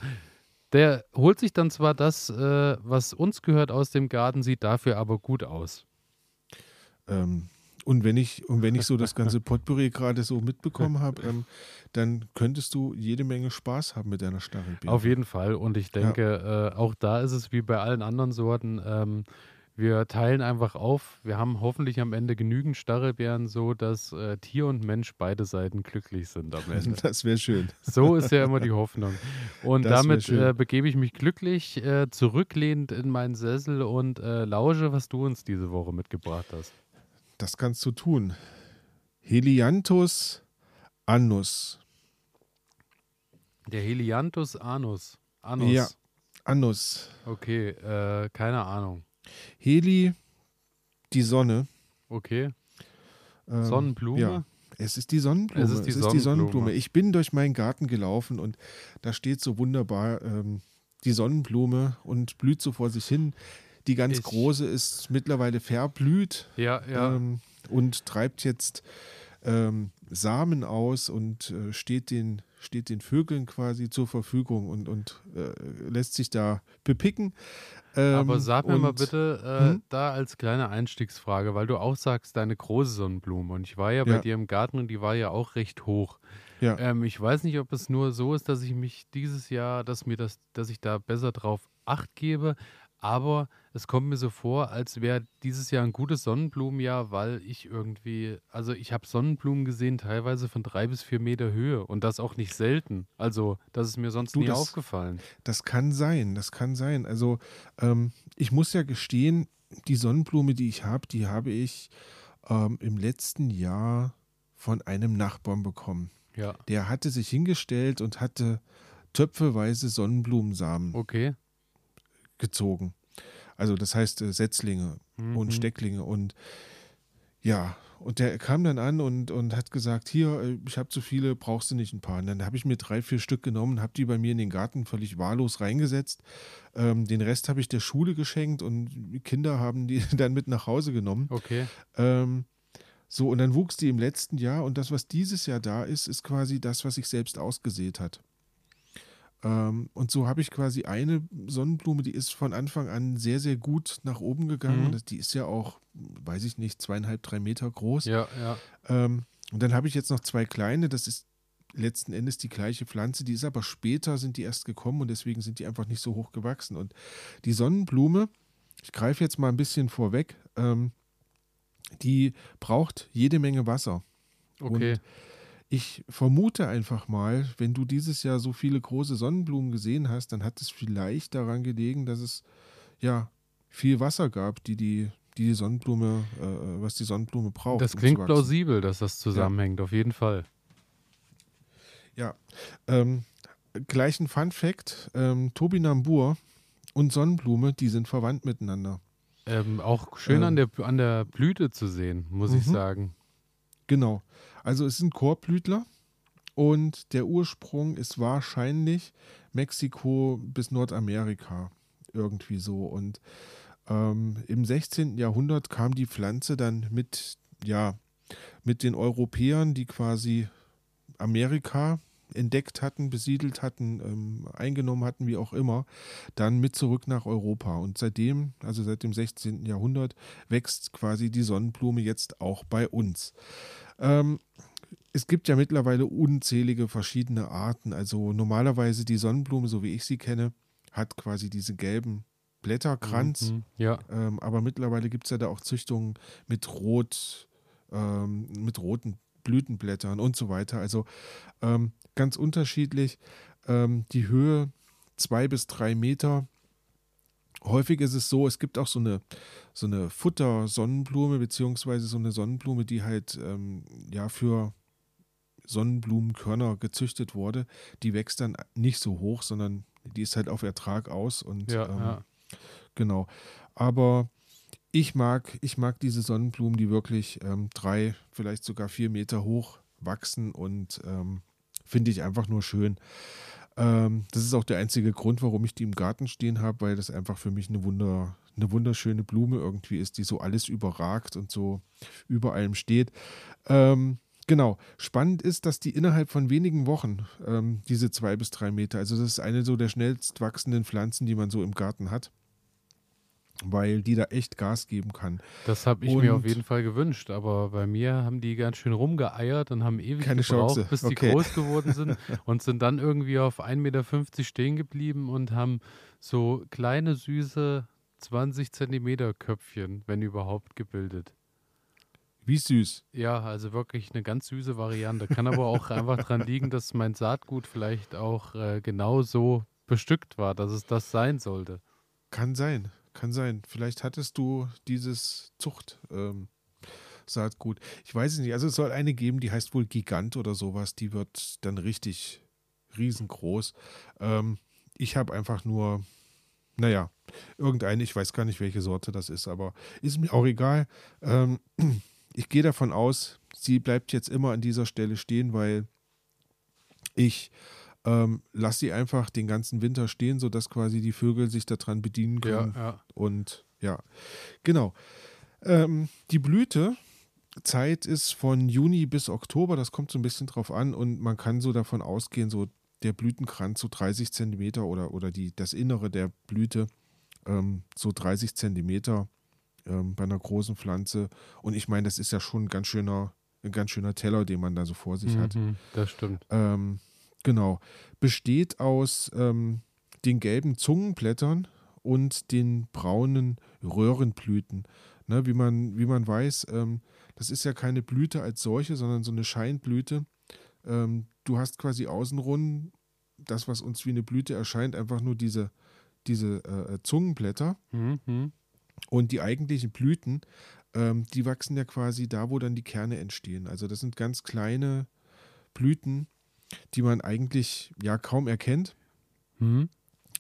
der holt sich dann zwar das, äh, was uns gehört aus dem Garten, sieht dafür aber gut aus. ähm, und wenn ich, und wenn ich so das ganze Potpourri gerade so mitbekommen habe, ähm, dann könntest du jede Menge Spaß haben mit deiner Stachelbeere. Auf jeden Fall. Und ich denke, äh, auch da ist es wie bei allen anderen Sorten. Ähm, wir teilen einfach auf. Wir haben hoffentlich am Ende genügend Stachelbeeren, so dass äh, Tier und Mensch beide Seiten glücklich sind am Ende. Das wäre schön. So ist ja immer die Hoffnung. Und Das damit äh, begebe ich mich glücklich äh, zurücklehnend in meinen Sessel und äh, lausche, was du uns diese Woche mitgebracht hast. Das kannst du tun. Helianthus annus. Der Helianthus anus. Anus. Ja. Annus. Okay, äh, keine Ahnung. Heli, die Sonne. Okay. Ähm, Sonnenblume? Ja, es ist die Sonnenblume. Es ist die Sonnenblume. Ich bin durch meinen Garten gelaufen und da steht so wunderbar ähm, die Sonnenblume und blüht so vor sich hin. Die ganz Ich- große ist mittlerweile verblüht Ja, ja. ähm, und treibt jetzt ähm, Samen aus und äh, steht, den, steht den Vögeln quasi zur Verfügung und, und äh, lässt sich da bepicken. Ähm, Aber sag mir mal bitte, äh, Hm? da als kleine Einstiegsfrage, weil du auch sagst, deine große Sonnenblume. Und ich war ja bei Ja. dir im Garten und die war ja auch recht hoch. Ja. Ähm, ich weiß nicht, ob es nur so ist, dass ich mich dieses Jahr, dass mir das, dass ich da besser drauf Acht gebe. Aber es kommt mir so vor, als wäre dieses Jahr ein gutes Sonnenblumenjahr, weil ich irgendwie, also ich habe Sonnenblumen gesehen, teilweise von drei bis vier Meter Höhe und das auch nicht selten. Also, das ist mir sonst Du, nie das- aufgefallen. Das kann sein, das kann sein. Also ähm, ich muss ja gestehen, die Sonnenblume, die ich habe, die habe ich ähm, im letzten Jahr von einem Nachbarn bekommen. Ja, Der hatte sich hingestellt und hatte töpfeweise Sonnenblumensamen okay. Gezogen. Also das heißt äh, Setzlinge Mhm. und Stecklinge und ja, und der kam dann an und, und hat gesagt, hier, äh, ich habe zu viele, brauchst du nicht ein paar. Und dann habe ich mir drei, vier Stück genommen, habe die bei mir in den Garten völlig wahllos reingesetzt. Ähm, den Rest habe ich der Schule geschenkt und die Kinder haben die dann mit nach Hause genommen. Okay. Ähm, so, und dann wuchs die im letzten Jahr und das, was dieses Jahr da ist, ist quasi das, was sich selbst ausgesät hat. Ähm, und so habe ich quasi eine Sonnenblume, die ist von Anfang an sehr, sehr gut nach oben gegangen. Mhm. Die ist ja auch, weiß ich nicht, zweieinhalb, drei Meter groß. Ja, ja. Ähm, und dann habe ich jetzt noch zwei kleine, das ist letzten Endes die gleiche Pflanze, die ist aber später, sind die erst gekommen und deswegen sind die einfach nicht so hoch gewachsen. Und die Sonnenblume, ich greife jetzt mal ein bisschen vorweg, ähm, die braucht jede Menge Wasser. Okay. Und ich vermute einfach mal, wenn du dieses Jahr so viele große Sonnenblumen gesehen hast, dann hat es vielleicht daran gelegen, dass es ja viel Wasser gab, die die, die, die Sonnenblume, äh, was die Sonnenblume braucht. Das um klingt wachsen. plausibel, dass das zusammenhängt, auf jeden Fall. Ja. Ähm, gleichen Fun Fact: ähm, Tobinambur und Sonnenblume, die sind verwandt miteinander. Ähm, auch schön Ähm. an, der, an der Blüte zu sehen, muss ich Mhm. sagen. Genau. Also es sind Korbblütler und der Ursprung ist wahrscheinlich Mexiko bis Nordamerika. Irgendwie so. Und Ähm, Im 16. Jahrhundert kam die Pflanze dann mit, ja, mit den Europäern, die quasi Amerika entdeckt hatten, besiedelt hatten, ähm, eingenommen hatten, wie auch immer, dann mit zurück nach Europa. Und seitdem, also seit dem 16. Jahrhundert, wächst quasi die Sonnenblume jetzt auch bei uns. Ähm, es gibt ja mittlerweile unzählige verschiedene Arten. Also normalerweise die Sonnenblume, so wie ich sie kenne, hat quasi diese gelben Blätterkranz. Mhm, ja. Ähm, aber mittlerweile gibt es ja da auch Züchtungen mit Rot, ähm, mit roten Blütenblättern und so weiter. Also ähm, ganz unterschiedlich. Ähm, die Höhe zwei bis drei Meter. Häufig ist es so, es gibt auch so eine, so eine Futter-Sonnenblume, beziehungsweise so eine Sonnenblume, die halt ähm, ja für Sonnenblumenkörner gezüchtet wurde. Die wächst dann nicht so hoch, sondern die ist halt auf Ertrag aus und ja, ähm, ja. genau. Aber ich mag, ich mag diese Sonnenblumen, die wirklich ähm, drei, vielleicht sogar vier Meter hoch wachsen und ähm, finde ich einfach nur schön. Ähm, das ist auch der einzige Grund, warum ich die im Garten stehen habe, weil das einfach für mich eine, Wunder, eine wunderschöne Blume irgendwie ist, die so alles überragt und so über allem steht. Ähm, Genau. Spannend ist, dass die innerhalb von wenigen Wochen ähm, diese zwei bis drei Meter, also das ist eine so der schnellst wachsenden Pflanzen, die man so im Garten hat, weil die da echt Gas geben kann. Das habe ich und mir auf jeden Fall gewünscht, aber bei mir haben die ganz schön rumgeeiert und haben ewig keine gebraucht, Chance. bis okay. die groß geworden sind und sind dann irgendwie auf 1,50 Meter stehen geblieben und haben so kleine, süße 20 Zentimeter Köpfchen, wenn überhaupt, gebildet. Wie süß. Ja, also wirklich eine ganz süße Variante. Kann aber auch einfach daran liegen, dass mein Saatgut vielleicht auch äh, genau so bestückt war, dass es das sein sollte. Kann sein, kann sein. Vielleicht hattest du dieses Zucht. Ähm, Saatgut. Ich weiß es nicht. Also es soll eine geben, die heißt wohl Gigant oder sowas. Die wird dann richtig riesengroß. Ähm, ich habe einfach nur, naja, irgendeine, ich weiß gar nicht, welche Sorte das ist, aber ist mir auch egal. Ähm, ich gehe davon aus, sie bleibt jetzt immer an dieser Stelle stehen, weil ich ähm, lasse sie einfach den ganzen Winter stehen, sodass quasi die Vögel sich daran bedienen können. Ja, ja. Und ja, genau. Ähm, die Blütezeit ist von Juni bis Oktober, das kommt so ein bisschen drauf an und man kann so davon ausgehen, so der Blütenkranz so 30 Zentimeter oder, oder die, das Innere der Blüte ähm, so 30 Zentimeter ähm, bei einer großen Pflanze. Und ich meine, das ist ja schon ein ganz schöner, ein ganz schöner Teller, den man da so vor sich mhm, hat. Das stimmt. Ähm, genau. Besteht aus ähm, den gelben Zungenblättern und den braunen Röhrenblüten. Ne, wie, man, wie man weiß, ähm, das ist ja keine Blüte als solche, sondern so eine Scheinblüte. Ähm, du hast quasi außenrum das, was uns wie eine Blüte erscheint, einfach nur diese, diese äh, Zungenblätter. Mhm. Und die eigentlichen Blüten, ähm, die wachsen ja quasi da, wo dann die Kerne entstehen. Also das sind ganz kleine Blüten, die man eigentlich ja kaum erkennt, mhm.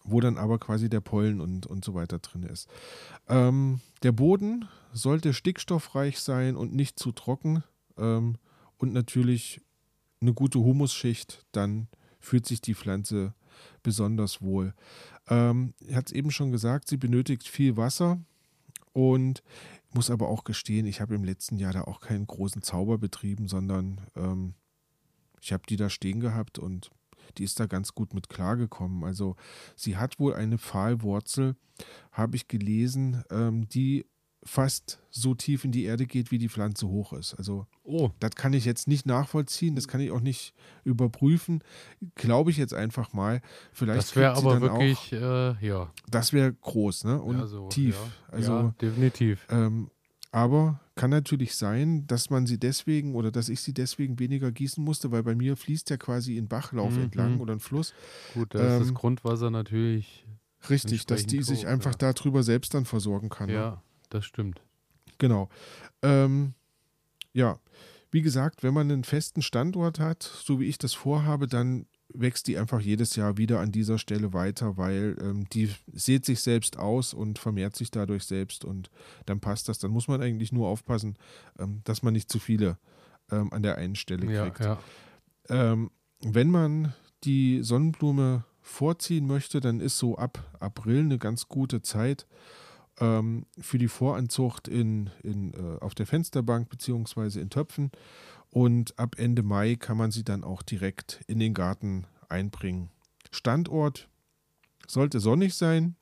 wo dann aber quasi der Pollen und, und so weiter drin ist. Ähm, der Boden sollte stickstoffreich sein und nicht zu trocken ähm, und natürlich eine gute Humusschicht, dann fühlt sich die Pflanze besonders wohl. Ähm, ich hatte es eben schon gesagt, sie benötigt viel Wasser. Und muss aber auch gestehen, ich habe im letzten Jahr da auch keinen großen Zauber betrieben, sondern ähm, ich habe die da stehen gehabt und die ist da ganz gut mit klargekommen. Also sie hat wohl eine Pfahlwurzel, habe ich gelesen, ähm, die fast so tief in die Erde geht, wie die Pflanze hoch ist. Also oh. das kann ich jetzt nicht nachvollziehen, das kann ich auch nicht überprüfen. Glaube ich jetzt einfach mal. Vielleicht das wäre aber wirklich, auch, äh, ja. Das wäre groß, ne? Und ja, so, tief. Ja. Also ja, definitiv. Ähm, aber kann natürlich sein, dass man sie deswegen oder dass ich sie deswegen weniger gießen musste, weil bei mir fließt ja quasi ein Bachlauf mhm. entlang oder ein Fluss. Gut, da ähm, ist das Grundwasser natürlich. Richtig, dass die sich einfach ja. darüber selbst dann versorgen kann. Ne? Ja das stimmt. Genau. Ähm, ja, wie gesagt, wenn man einen festen Standort hat, so wie ich das vorhabe, dann wächst die einfach jedes Jahr wieder an dieser Stelle weiter, weil ähm, die sieht sich selbst aus und vermehrt sich dadurch selbst und dann passt das. Dann muss man eigentlich nur aufpassen, ähm, dass man nicht zu viele ähm, an der einen Stelle kriegt. Ja, ja. Ähm, wenn man die Sonnenblume vorziehen möchte, dann ist so ab April eine ganz gute Zeit. ähm, für die Voranzucht in, in, äh, auf der Fensterbank beziehungsweise in Töpfen. Und ab Ende Mai kann man sie dann auch direkt in den Garten einbringen. Standort sollte sonnig sein.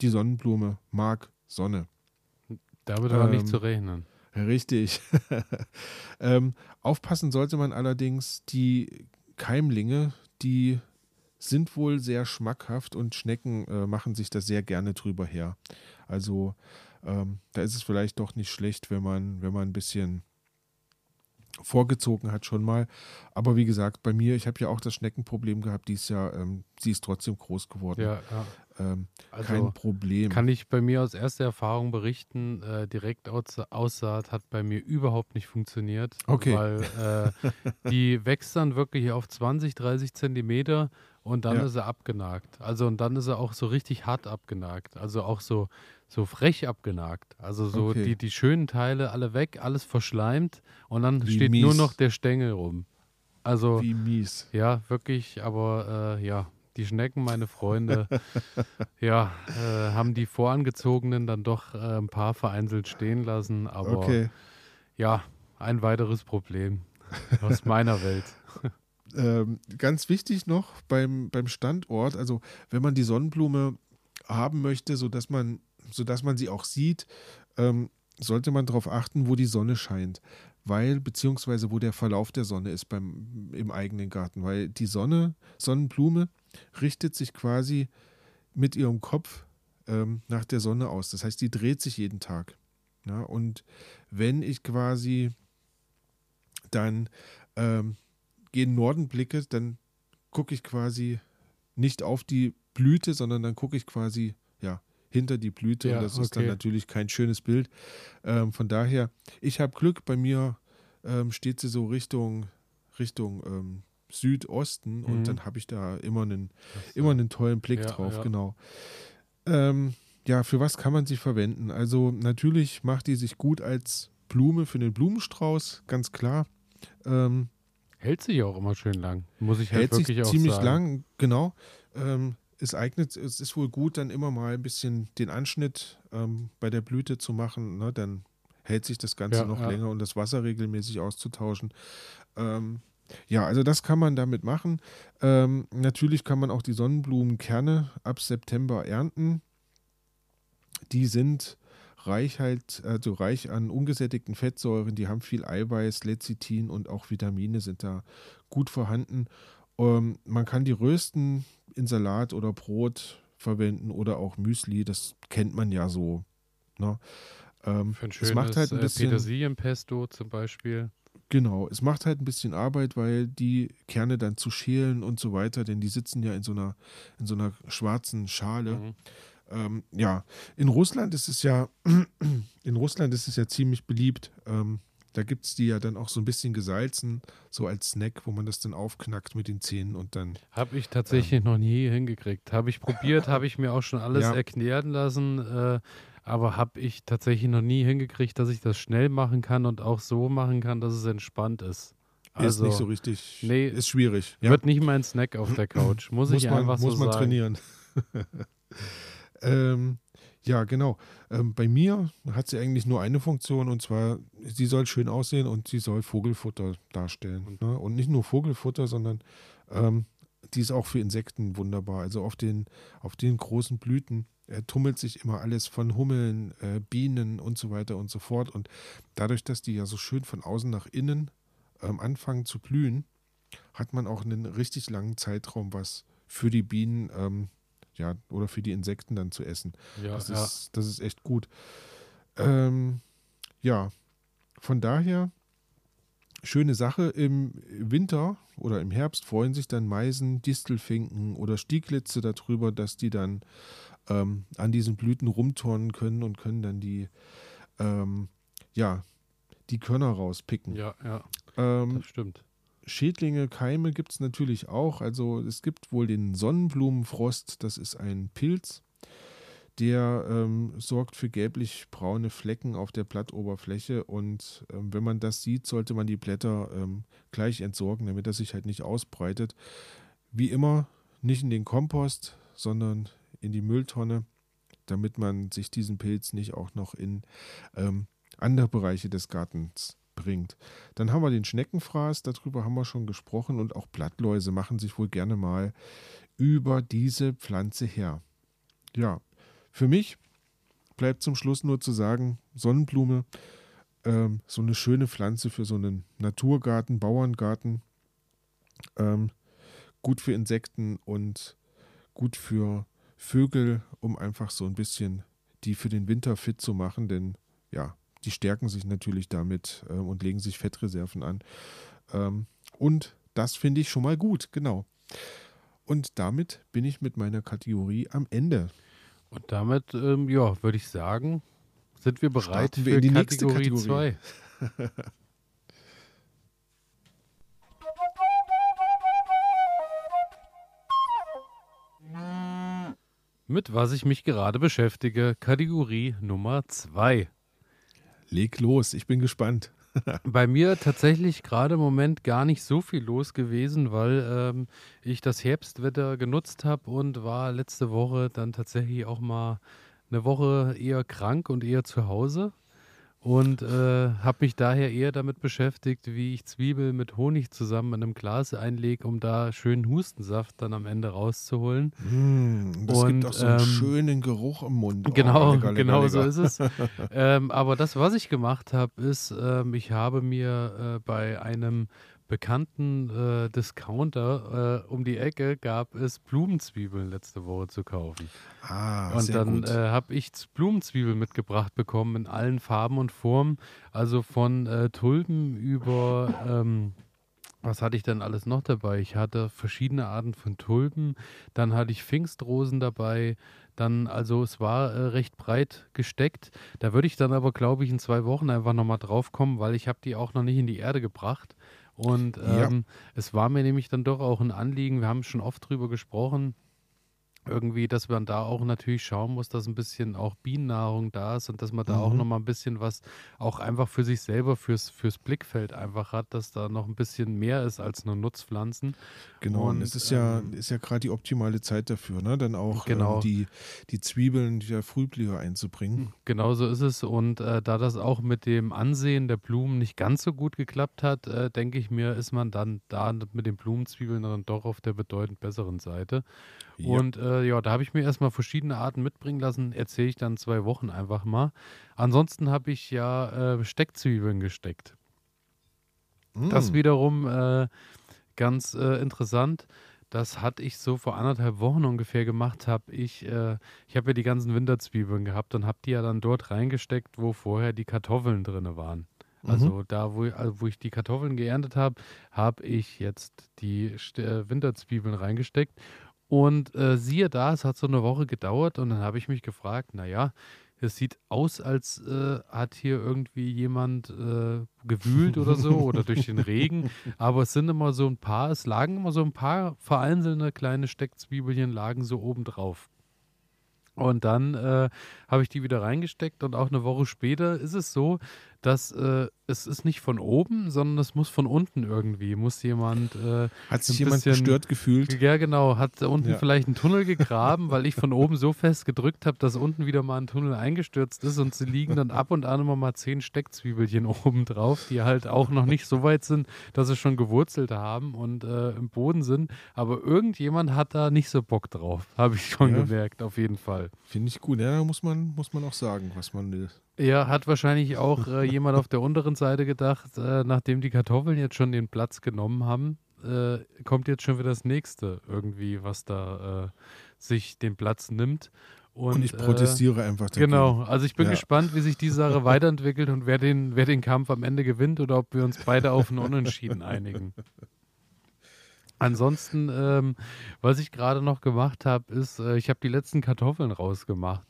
Die Sonnenblume mag Sonne. Damit aber ähm, nicht zu rechnen. Richtig. ähm, aufpassen sollte man allerdings, die Keimlinge, die sind wohl sehr schmackhaft und Schnecken äh, machen sich da sehr gerne drüber her. Also ähm, da ist es vielleicht doch nicht schlecht, wenn man, wenn man ein bisschen vorgezogen hat schon mal. Aber wie gesagt, bei mir, ich habe ja auch das Schneckenproblem gehabt dieses Jahr. Ähm, sie ist trotzdem groß geworden. Ja, ja. Ähm, also kein Problem. Kann ich bei mir aus erster Erfahrung berichten, äh, direkt aus, Aussaat hat bei mir überhaupt nicht funktioniert. Okay. Weil äh, die wächst dann wirklich auf 20, 30 Zentimeter und dann ja. ist er abgenagt. Also und dann ist er auch so richtig hart abgenagt. Also auch so, so frech abgenagt. Also so okay. die, die schönen Teile alle weg, alles verschleimt und dann Wie steht mies. nur noch der Stängel rum. Also Wie mies. Ja, wirklich, aber äh, ja, die Schnecken, meine Freunde, ja, äh, haben die vorangezogenen dann doch äh, ein paar vereinzelt stehen lassen. Aber okay. ja, ein weiteres Problem aus meiner Welt. Ähm, ganz wichtig noch beim, beim Standort, also wenn man die Sonnenblume haben möchte, sodass man, sodass man sie auch sieht, ähm, sollte man darauf achten, wo die Sonne scheint. Weil, beziehungsweise wo der Verlauf der Sonne ist beim, im eigenen Garten. Weil die Sonne, Sonnenblume, richtet sich quasi mit ihrem Kopf ähm, nach der Sonne aus. Das heißt, die dreht sich jeden Tag. Ja, und wenn ich quasi dann ähm, gen Norden blicke, dann gucke ich quasi nicht auf die Blüte, sondern dann gucke ich quasi ja hinter die Blüte ja, und das okay. ist dann natürlich kein schönes Bild. Ähm, von daher, ich habe Glück, bei mir ähm, steht sie so Richtung Richtung ähm, Südosten mhm. und dann habe ich da immer einen immer einen tollen Blick ja, drauf, ja. genau. Ähm, ja, für was kann man sie verwenden? Also natürlich macht die sich gut als Blume für den Blumenstrauß, ganz klar. Ähm, Hält sich auch immer schön lang, muss ich halt Hält wirklich sich auch ziemlich sagen. lang, genau. Ähm, es eignet, es ist wohl gut, dann immer mal ein bisschen den Anschnitt ähm, bei der Blüte zu machen. Ne? Dann hält sich das Ganze Ja, noch ja. länger und das Wasser regelmäßig auszutauschen. Ähm, ja, also das kann man damit machen. Ähm, natürlich kann man auch die Sonnenblumenkerne ab September ernten. Die sind reich halt, also reich an ungesättigten Fettsäuren, die haben viel Eiweiß, Lecithin und auch Vitamine sind da gut vorhanden. Ähm, man kann die rösten in Salat oder Brot verwenden oder auch Müsli, das kennt man ja so. Ne? Ähm, Für ein es schönes macht halt ein äh, bisschen, Petersilienpesto zum Beispiel. Genau, es macht halt ein bisschen Arbeit, weil die Kerne dann zu schälen und so weiter, denn die sitzen ja in so einer, in so einer schwarzen Schale. Mhm. Ähm, ja, in Russland ist es ja, in Russland ist es ja ziemlich beliebt. Ähm, da gibt es die ja dann auch so ein bisschen gesalzen, so als Snack, wo man das dann aufknackt mit den Zähnen und dann. Habe ich tatsächlich noch nie hingekriegt. Habe ich probiert, habe ich mir auch schon alles Ja. erklären lassen, äh, aber habe ich tatsächlich noch nie hingekriegt, dass ich das schnell machen kann und auch so machen kann, dass es entspannt ist. Also ist nicht so richtig. nee, ist schwierig. Ja. wird nicht mein Snack auf der Couch, muss, muss ich man, einfach muss so man sagen. trainieren. ähm, ja, genau. Ähm, bei mir hat sie eigentlich nur eine Funktion und zwar, sie soll schön aussehen und sie soll Vogelfutter darstellen. Ne? Und nicht nur Vogelfutter, sondern ähm, die ist auch für Insekten wunderbar. Also auf den, auf den großen Blüten äh, tummelt sich immer alles von Hummeln, äh, Bienen und so weiter und so fort. Und dadurch, dass die ja so schön von außen nach innen ähm, anfangen zu blühen, hat man auch einen richtig langen Zeitraum, was für die Bienen ähm, ja, oder für die Insekten dann zu essen. Ja, Das, ja. ist, das ist echt gut. Ähm, ja, von daher schöne Sache. Im Winter oder im Herbst freuen sich dann Meisen, Distelfinken oder Stieglitze darüber, dass die dann ähm, an diesen Blüten rumturnen können und können dann die, ähm, ja, die Körner rauspicken. ja, ja, Ähm, das stimmt. Schädlinge, Keime gibt es natürlich auch. Also es gibt wohl den Sonnenblumenfrost, das ist ein Pilz, der ähm, sorgt für gelblich-braune Flecken auf der Blattoberfläche und ähm, wenn man das sieht, sollte man die Blätter ähm, gleich entsorgen, damit er sich halt nicht ausbreitet. Wie immer, nicht in den Kompost, sondern in die Mülltonne, damit man sich diesen Pilz nicht auch noch in ähm, andere Bereiche des Gartens bringt. Dann haben wir den Schneckenfraß, darüber haben wir schon gesprochen und auch Blattläuse machen sich wohl gerne mal über diese Pflanze her. Ja, für mich bleibt zum Schluss nur zu sagen, Sonnenblume, ähm, so eine schöne Pflanze für so einen Naturgarten, Bauerngarten, ähm, gut für Insekten und gut für Vögel, um einfach so ein bisschen die für den Winter fit zu machen, denn ja, die stärken sich natürlich damit äh, und legen sich Fettreserven an. Ähm, und das finde ich schon mal gut, genau. Und damit bin ich mit meiner Kategorie am Ende. Und damit, ähm, ja, würde ich sagen, sind wir bereit Starten wir für die Kategorie. 2. Mit was ich mich gerade beschäftige, Kategorie Nummer 2. Leg los, ich bin gespannt. Bei mir tatsächlich gerade im Moment gar nicht so viel los gewesen, weil ähm, ich das Herbstwetter genutzt habe und war letzte Woche dann tatsächlich auch mal eine Woche eher krank und eher zu Hause und äh, habe mich daher eher damit beschäftigt, wie ich Zwiebel mit Honig zusammen in einem Glas einlege, um da schönen Hustensaft dann am Ende rauszuholen. Mm, das Und, gibt auch so einen ähm, schönen Geruch im Mund. Oh, Genau, lecker, lecker, genau so lecker. ist es. ähm, aber das, was ich gemacht habe, ist, ähm, ich habe mir äh, bei einem bekannten äh, Discounter äh, um die Ecke gab es Blumenzwiebeln letzte Woche zu kaufen. Ah, und sehr dann gut. äh, habe ich Blumenzwiebeln mitgebracht bekommen in allen Farben und Formen. Also von äh, Tulpen über, ähm, was hatte ich denn alles noch dabei? Ich hatte verschiedene Arten von Tulpen, dann hatte ich Pfingstrosen dabei. Dann, also es war äh, recht breit gesteckt. Da würde ich dann aber, glaube ich, in zwei Wochen einfach nochmal drauf kommen, weil ich habe die auch noch nicht in die Erde gebracht. Und Ja. ähm, es war mir nämlich dann doch auch ein Anliegen, wir haben schon oft drüber gesprochen, irgendwie, dass man da auch natürlich schauen muss, dass ein bisschen auch Bienennahrung da ist und dass man da auch Mhm. noch mal ein bisschen was auch einfach für sich selber, fürs, fürs Blickfeld einfach hat, dass da noch ein bisschen mehr ist als nur Nutzpflanzen. Genau, und, und, es ist ja, ähm, ist ja gerade die optimale Zeit dafür, ne? Dann auch Genau. ähm, die, die Zwiebeln der Frühblüher einzubringen. Genau so ist es. Und äh, da das auch mit dem Ansehen der Blumen nicht ganz so gut geklappt hat, äh, denke ich mir, ist man dann da mit den Blumenzwiebeln dann doch auf der bedeutend besseren Seite. Ja. Und äh, ja, da habe ich mir erstmal verschiedene Arten mitbringen lassen. Erzähle ich dann zwei Wochen einfach mal. Ansonsten habe ich ja äh, Steckzwiebeln gesteckt. Das Mm. wiederum äh, ganz äh, interessant. Das hatte ich so vor anderthalb Wochen ungefähr gemacht. Habe ich, äh, ich habe ja die ganzen Winterzwiebeln gehabt und habe die ja dann dort reingesteckt, wo vorher die Kartoffeln drin waren. Mhm. Also da, wo, also wo ich die Kartoffeln geerntet habe, habe ich jetzt die äh, Winterzwiebeln reingesteckt. Und äh, siehe da, es hat so eine Woche gedauert und dann habe ich mich gefragt, naja, es sieht aus, als äh, hat hier irgendwie jemand äh, gewühlt oder so oder durch den Regen. Aber es sind immer so ein paar, es lagen immer so ein paar vereinzelte kleine Steckzwiebelchen lagen so oben drauf. Und dann äh, habe ich die wieder reingesteckt und auch eine Woche später ist es so, dass äh, es ist nicht von oben, sondern es muss von unten irgendwie, muss jemand äh, Hat sich jemand bisschen- gestört gefühlt? ja, genau. Hat da unten Ja. vielleicht einen Tunnel gegraben, weil ich von oben so fest gedrückt habe, dass unten wieder mal ein Tunnel eingestürzt ist und sie liegen dann ab und an immer mal zehn Steckzwiebelchen oben drauf, die halt auch noch nicht so weit sind, dass sie schon gewurzelt haben und äh, im Boden sind. Aber irgendjemand hat da nicht so Bock drauf, habe ich schon Ja. gemerkt, auf jeden Fall. Finde ich gut. Ja, muss man, muss man auch sagen, was man will. Ja, hat wahrscheinlich auch äh, jemand auf der unteren Seite gedacht, äh, nachdem die Kartoffeln jetzt schon den Platz genommen haben, äh, kommt jetzt schon wieder das nächste irgendwie, was da äh, sich den Platz nimmt. Und, Und, ich protestiere einfach Äh, dagegen. genau, also ich bin Ja. gespannt, wie sich die Sache weiterentwickelt und wer den, wer den Kampf am Ende gewinnt oder ob wir uns beide auf ein Unentschieden einigen. Ansonsten, ähm, was ich gerade noch gemacht habe, ist, äh, ich habe die letzten Kartoffeln rausgemacht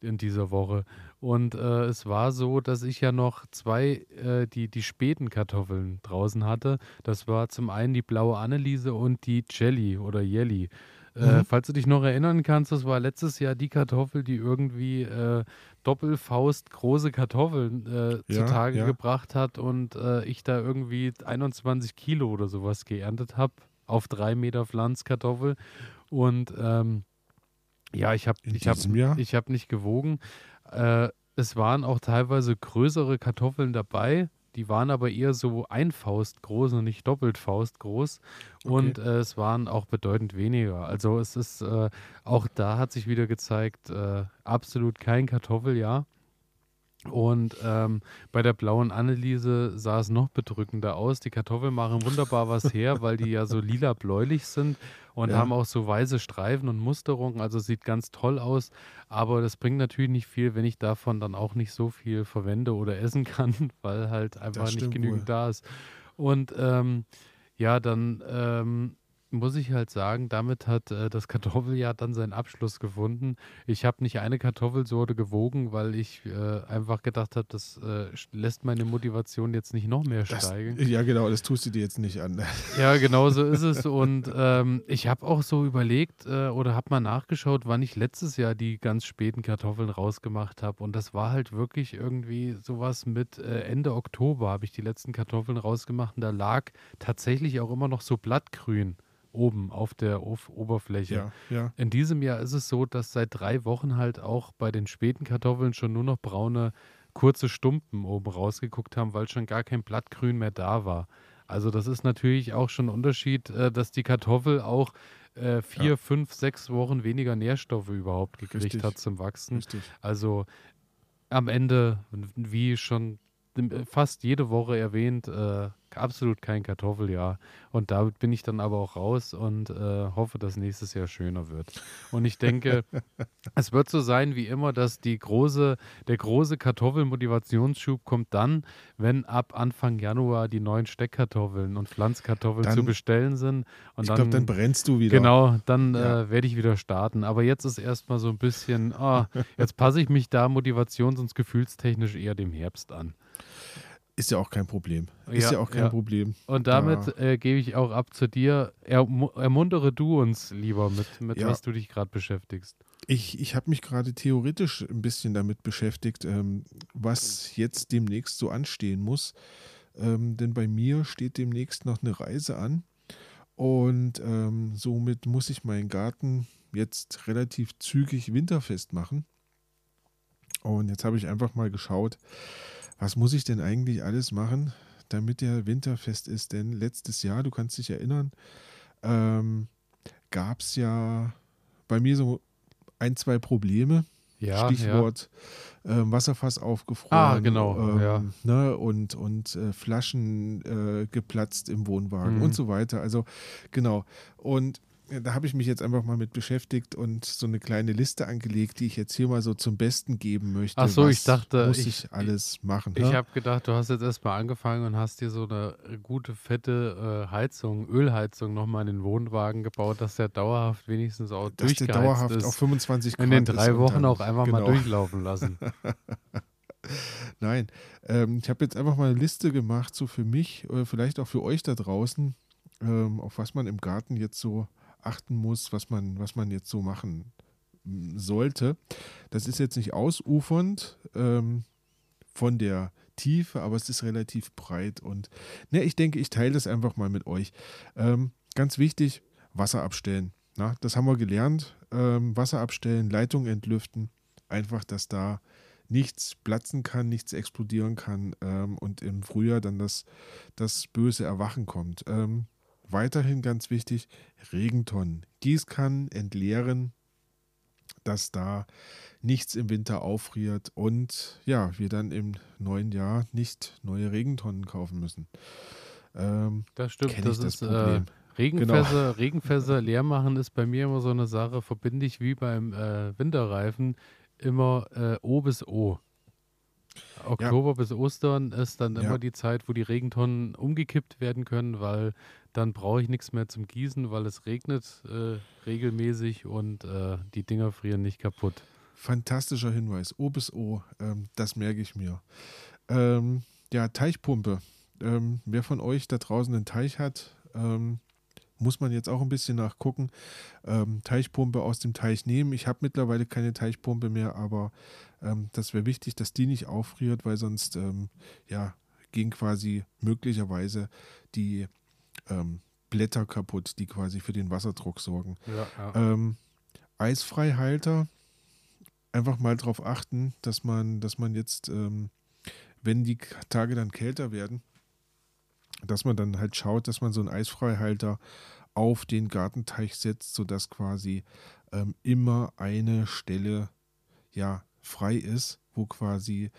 in dieser Woche. Und äh, es war so, dass ich ja noch zwei, äh, die, die späten Kartoffeln draußen hatte. Das war zum einen die blaue Anneliese und die Jelly oder Jelly. Äh, Mhm. falls du dich noch erinnern kannst, das war letztes Jahr die Kartoffel, die irgendwie äh, Doppelfaust große Kartoffeln äh, Ja, zutage ja. gebracht hat und äh, ich da irgendwie 21 Kilo oder sowas geerntet habe auf drei Meter Pflanzkartoffel. Und ähm, Ja, ich habe ich hab, ich hab nicht gewogen. Äh, es waren auch teilweise größere Kartoffeln dabei. Die waren aber eher so ein Faust groß und nicht doppelt Faust groß. Und äh, es waren auch bedeutend weniger. Also es ist, äh, auch da hat sich wieder gezeigt, äh, absolut kein Kartoffeljahr. Und ähm, bei der blauen Anneliese sah es noch bedrückender aus. Die Kartoffeln machen wunderbar was her, weil die ja so lila-bläulich sind und Ja. haben auch so weiße Streifen und Musterungen. Also sieht ganz toll aus. Aber das bringt natürlich nicht viel, wenn ich davon dann auch nicht so viel verwende oder essen kann, weil halt einfach nicht genügend wohl. da ist. Und ähm, ja, dann ähm, muss ich halt sagen, damit hat äh, das Kartoffeljahr dann seinen Abschluss gefunden. Ich habe nicht eine Kartoffelsorte gewogen, weil ich äh, einfach gedacht habe, das äh, lässt meine Motivation jetzt nicht noch mehr Das, steigen. ja, genau, das tust du dir jetzt nicht an. Ja, genau so ist es. Und ähm, ich habe auch so überlegt äh, oder habe mal nachgeschaut, wann ich letztes Jahr die ganz späten Kartoffeln rausgemacht habe. Und das war halt wirklich irgendwie sowas mit äh, Ende Oktober habe ich die letzten Kartoffeln rausgemacht. Und da lag tatsächlich auch immer noch so Blattgrün oben auf der Of Oberfläche. Ja, ja. In diesem Jahr ist es so, dass seit drei Wochen halt auch bei den späten Kartoffeln schon nur noch braune, kurze Stumpen oben rausgeguckt haben, weil schon gar kein Blattgrün mehr da war. Also das ist natürlich auch schon ein Unterschied, äh, dass die Kartoffel auch äh, vier, Ja. fünf, sechs Wochen weniger Nährstoffe überhaupt gekriegt Richtig. hat zum Wachsen. Richtig. Also am Ende, wie schon fast jede Woche erwähnt, äh, absolut kein Kartoffeljahr. Und damit bin ich dann aber auch raus und äh, hoffe, dass nächstes Jahr schöner wird. Und ich denke, es wird so sein wie immer, dass die große, der große Kartoffelmotivationsschub kommt dann, wenn ab Anfang Januar die neuen Steckkartoffeln und Pflanzkartoffeln Dann- zu bestellen sind. Und ich glaube, dann brennst du wieder. Genau, dann Ja. äh, werde ich wieder starten. Aber jetzt ist erstmal so ein bisschen, ah, jetzt passe ich mich da motivations- und gefühlstechnisch eher dem Herbst an. Ist ja auch kein Problem. Ist Ja, ja, auch kein ja. Problem. Und damit äh, gebe ich auch ab zu dir. Ermu ermuntere du uns lieber mit, mit Ja. was du dich gerade beschäftigst. Ich, ich habe mich gerade theoretisch ein bisschen damit beschäftigt, ähm, was jetzt demnächst so anstehen muss. Ähm, denn bei mir steht demnächst noch eine Reise an. Und ähm, somit muss ich meinen Garten jetzt relativ zügig winterfest machen. Und jetzt habe ich einfach mal geschaut, was muss ich denn eigentlich alles machen, damit der winterfest ist. Denn letztes Jahr, du kannst dich erinnern, ähm, gab es ja bei mir so ein, zwei Probleme. Ja, Stichwort ähm, Wasserfass aufgefroren. Ah, genau, ähm, ja. Ne, und und äh, Flaschen äh, geplatzt im Wohnwagen Mhm. und so weiter. Also genau. Und da habe ich mich jetzt einfach mal mit beschäftigt und so eine kleine Liste angelegt, die ich jetzt hier mal so zum Besten geben möchte. Ach so, Was ich dachte, muss ich- ich, alles machen. Ja. Ich ne? habe gedacht, du hast jetzt erstmal angefangen und hast dir so eine gute, fette äh, Heizung, Ölheizung nochmal in den Wohnwagen gebaut, dass der dauerhaft wenigstens auch dass der durchgeheizt dauerhaft ist. auf 25 Grad in den drei Wochen auch einfach mal genau. durchlaufen lassen. Nein, ähm, ich habe jetzt einfach mal eine Liste gemacht, so für mich oder vielleicht auch für euch da draußen, ähm, auf was man im Garten jetzt so achten muss, was man, was man jetzt so machen mm, sollte. Das ist jetzt nicht ausufernd ähm, von der Tiefe, aber es ist relativ breit und ne, ich denke, ich teile das einfach mal mit euch. Ähm, ganz wichtig, Wasser abstellen. Na, das haben wir gelernt. Ähm, Wasser abstellen, Leitung entlüften. Einfach, dass da nichts platzen kann, nichts explodieren kann ähm, und im Frühjahr dann das, das böse Erwachen kommt. Ähm, weiterhin ganz wichtig, Regentonnen, Gießkannen entleeren, dass da nichts im Winter auffriert und ja, wir dann im neuen Jahr nicht neue Regentonnen kaufen müssen. Ähm, Das stimmt, das das ist äh, Problem. Regenfässer, Regenfässer leer machen ist bei mir immer so eine Sache, verbinde ich wie beim äh, Winterreifen immer äh, O bis O. Oktober bis Ostern ist dann Ja. immer die Zeit, wo die Regentonnen umgekippt werden können, weil dann brauche ich nichts mehr zum Gießen, weil es regnet äh, regelmäßig und äh, die Dinger frieren nicht kaputt. Fantastischer Hinweis. O bis O, ähm, das merke ich mir. Ähm, ja, Teichpumpe. Ähm, wer von euch da draußen einen Teich hat, ähm, muss man jetzt auch ein bisschen nachgucken. Ähm, Teichpumpe aus dem Teich nehmen. Ich habe mittlerweile keine Teichpumpe mehr, aber ähm, das wäre wichtig, dass die nicht auffriert, weil sonst ähm, ja, gehen quasi möglicherweise die ähm, Blätter kaputt, die quasi für den Wasserdruck sorgen. Ja, ja. Ähm, Eisfreihalter einfach mal darauf achten, dass man, dass man jetzt, ähm, wenn die Tage dann kälter werden, dass man dann halt schaut, dass man so einen Eisfreihalter auf den Gartenteich setzt, sodass quasi ähm, immer eine Stelle ja frei ist, wo quasi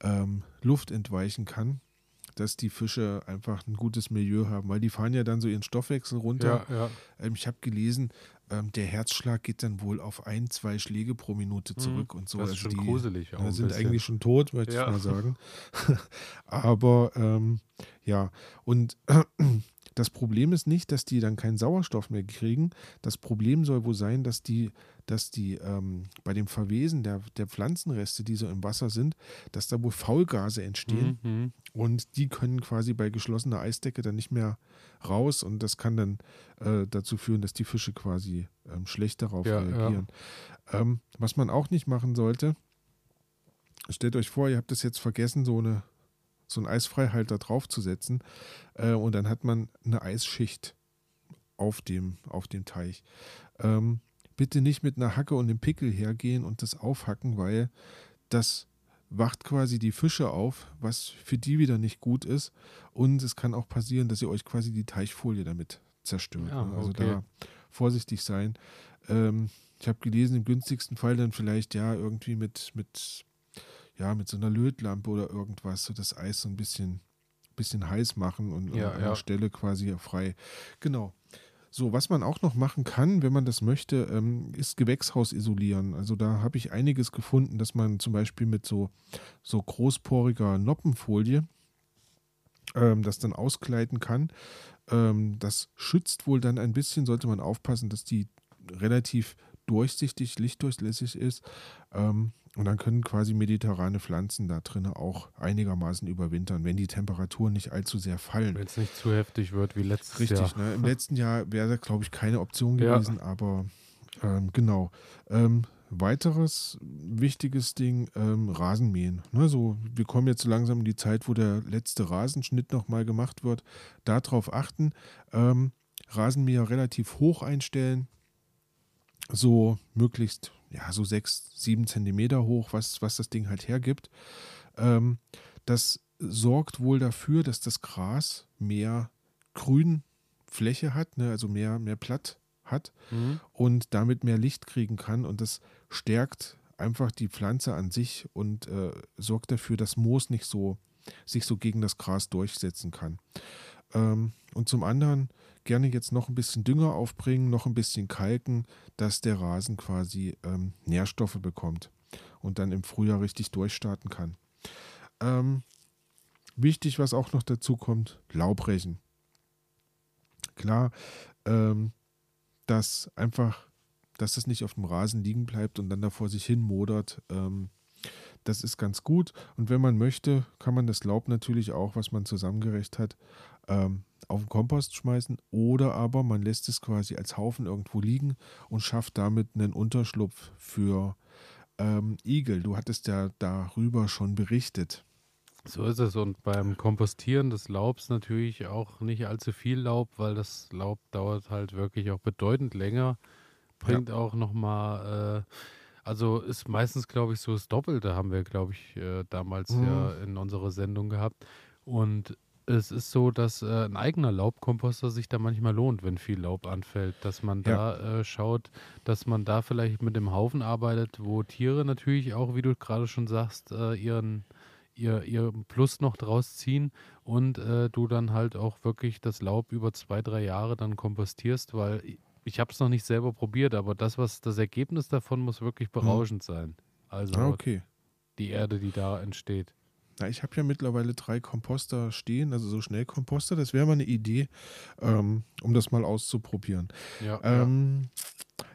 ähm, Luft entweichen kann, dass die Fische einfach ein gutes Milieu haben, weil die fahren ja dann so ihren Stoffwechsel runter. Ja, ja. Ähm, ich habe gelesen, ähm, der Herzschlag geht dann wohl auf ein, zwei Schläge pro Minute Mhm. zurück und so. Das ist Also schon die gruselig auch äh, sind bisschen. eigentlich schon tot, möchte Ja. ich mal sagen. Aber ähm, ja, und das Problem ist nicht, dass die dann keinen Sauerstoff mehr kriegen. Das Problem soll wohl sein, dass die, dass die ähm, bei dem Verwesen der, der Pflanzenreste, die so im Wasser sind, dass da wohl Faulgase entstehen. Mhm. Und die können quasi bei geschlossener Eisdecke dann nicht mehr raus und das kann dann äh, dazu führen, dass die Fische quasi ähm, schlecht darauf Ja, reagieren. Ähm, was man auch nicht machen sollte, stellt euch vor, ihr habt es jetzt vergessen, so, eine, so einen Eisfreihalter draufzusetzen äh, und dann hat man eine Eisschicht auf dem, auf dem Teich. Ähm, bitte nicht mit einer Hacke und einem Pickel hergehen und das aufhacken, weil das wacht quasi die Fische auf, was für die wieder nicht gut ist. Und es kann auch passieren, dass ihr euch quasi die Teichfolie damit zerstört. Ja? Also okay. da vorsichtig sein. Ähm, ich habe gelesen, im günstigsten Fall dann vielleicht ja irgendwie mit, mit, ja, mit so einer Lötlampe oder irgendwas, so das Eis so ein bisschen, bisschen heiß machen und Ja, an ja. der Stelle quasi frei. Genau. So, was man auch noch machen kann, wenn man das möchte, ähm, ist Gewächshaus isolieren. Also da habe ich einiges gefunden, dass man zum Beispiel mit so, so großporiger Noppenfolie ähm, das dann auskleiden kann. Ähm, das schützt wohl dann ein bisschen, sollte man aufpassen, dass die relativ durchsichtig, lichtdurchlässig ist. Ähm, und dann können quasi mediterrane Pflanzen da drinnen auch einigermaßen überwintern, wenn die Temperaturen nicht allzu sehr fallen. Wenn es nicht zu heftig wird wie letztes Richtig, Jahr. ne? im letzten Jahr wäre das, glaube ich, keine Option Ja. gewesen, aber ähm, genau. Ähm, weiteres wichtiges Ding, ähm, Rasenmähen. Ne, so, wir kommen jetzt so langsam in die Zeit, wo der letzte Rasenschnitt nochmal gemacht wird. Darauf achten. Ähm, Rasenmäher relativ hoch einstellen. So möglichst, ja, so sechs, sieben Zentimeter hoch, was, was das Ding halt hergibt. Ähm, das sorgt wohl dafür, dass das Gras mehr Grünfläche hat, ne, also mehr, mehr Platt hat Mhm. und damit mehr Licht kriegen kann. Und das stärkt einfach die Pflanze an sich und äh, sorgt dafür, dass Moos nicht so sich so gegen das Gras durchsetzen kann. Ähm, und zum anderen gerne jetzt noch ein bisschen Dünger aufbringen, noch ein bisschen kalken, dass der Rasen quasi ähm, Nährstoffe bekommt und dann im Frühjahr richtig durchstarten kann. Ähm, wichtig, was auch noch dazu kommt, Laubrechen. Klar, ähm, dass einfach, dass es nicht auf dem Rasen liegen bleibt und dann da vor sich hin modert. Ähm, das ist ganz gut. Und wenn man möchte, kann man das Laub natürlich auch, was man zusammengerecht hat, ähm, auf den Kompost schmeißen. Oder aber man lässt es quasi als Haufen irgendwo liegen und schafft damit einen Unterschlupf für ähm, Igel. Du hattest ja darüber schon berichtet. So ist es. Und beim Kompostieren des Laubs natürlich auch nicht allzu viel Laub, weil das Laub dauert halt wirklich auch bedeutend länger. Bringt auch nochmal, äh, also ist meistens, glaube ich, so das Doppelte haben wir, glaube ich, äh, damals Mhm. ja in unserer Sendung gehabt. Und es ist so, dass äh, ein eigener Laubkomposter sich da manchmal lohnt, wenn viel Laub anfällt, dass man Ja. da äh, schaut, dass man da vielleicht mit dem Haufen arbeitet, wo Tiere natürlich auch, wie du gerade schon sagst, äh, ihren ihr, ihr Plus noch draus ziehen und äh, du dann halt auch wirklich das Laub über zwei, drei Jahre dann kompostierst, weil ich, habe es noch nicht selber probiert, aber das, was das Ergebnis davon muss wirklich berauschend sein. Also Ah, okay. die Erde, die da entsteht. Na, ich habe ja mittlerweile drei Komposter stehen, also so Schnellkomposter. Das wäre mal eine Idee, ähm, um das mal auszuprobieren. Ja, Ähm,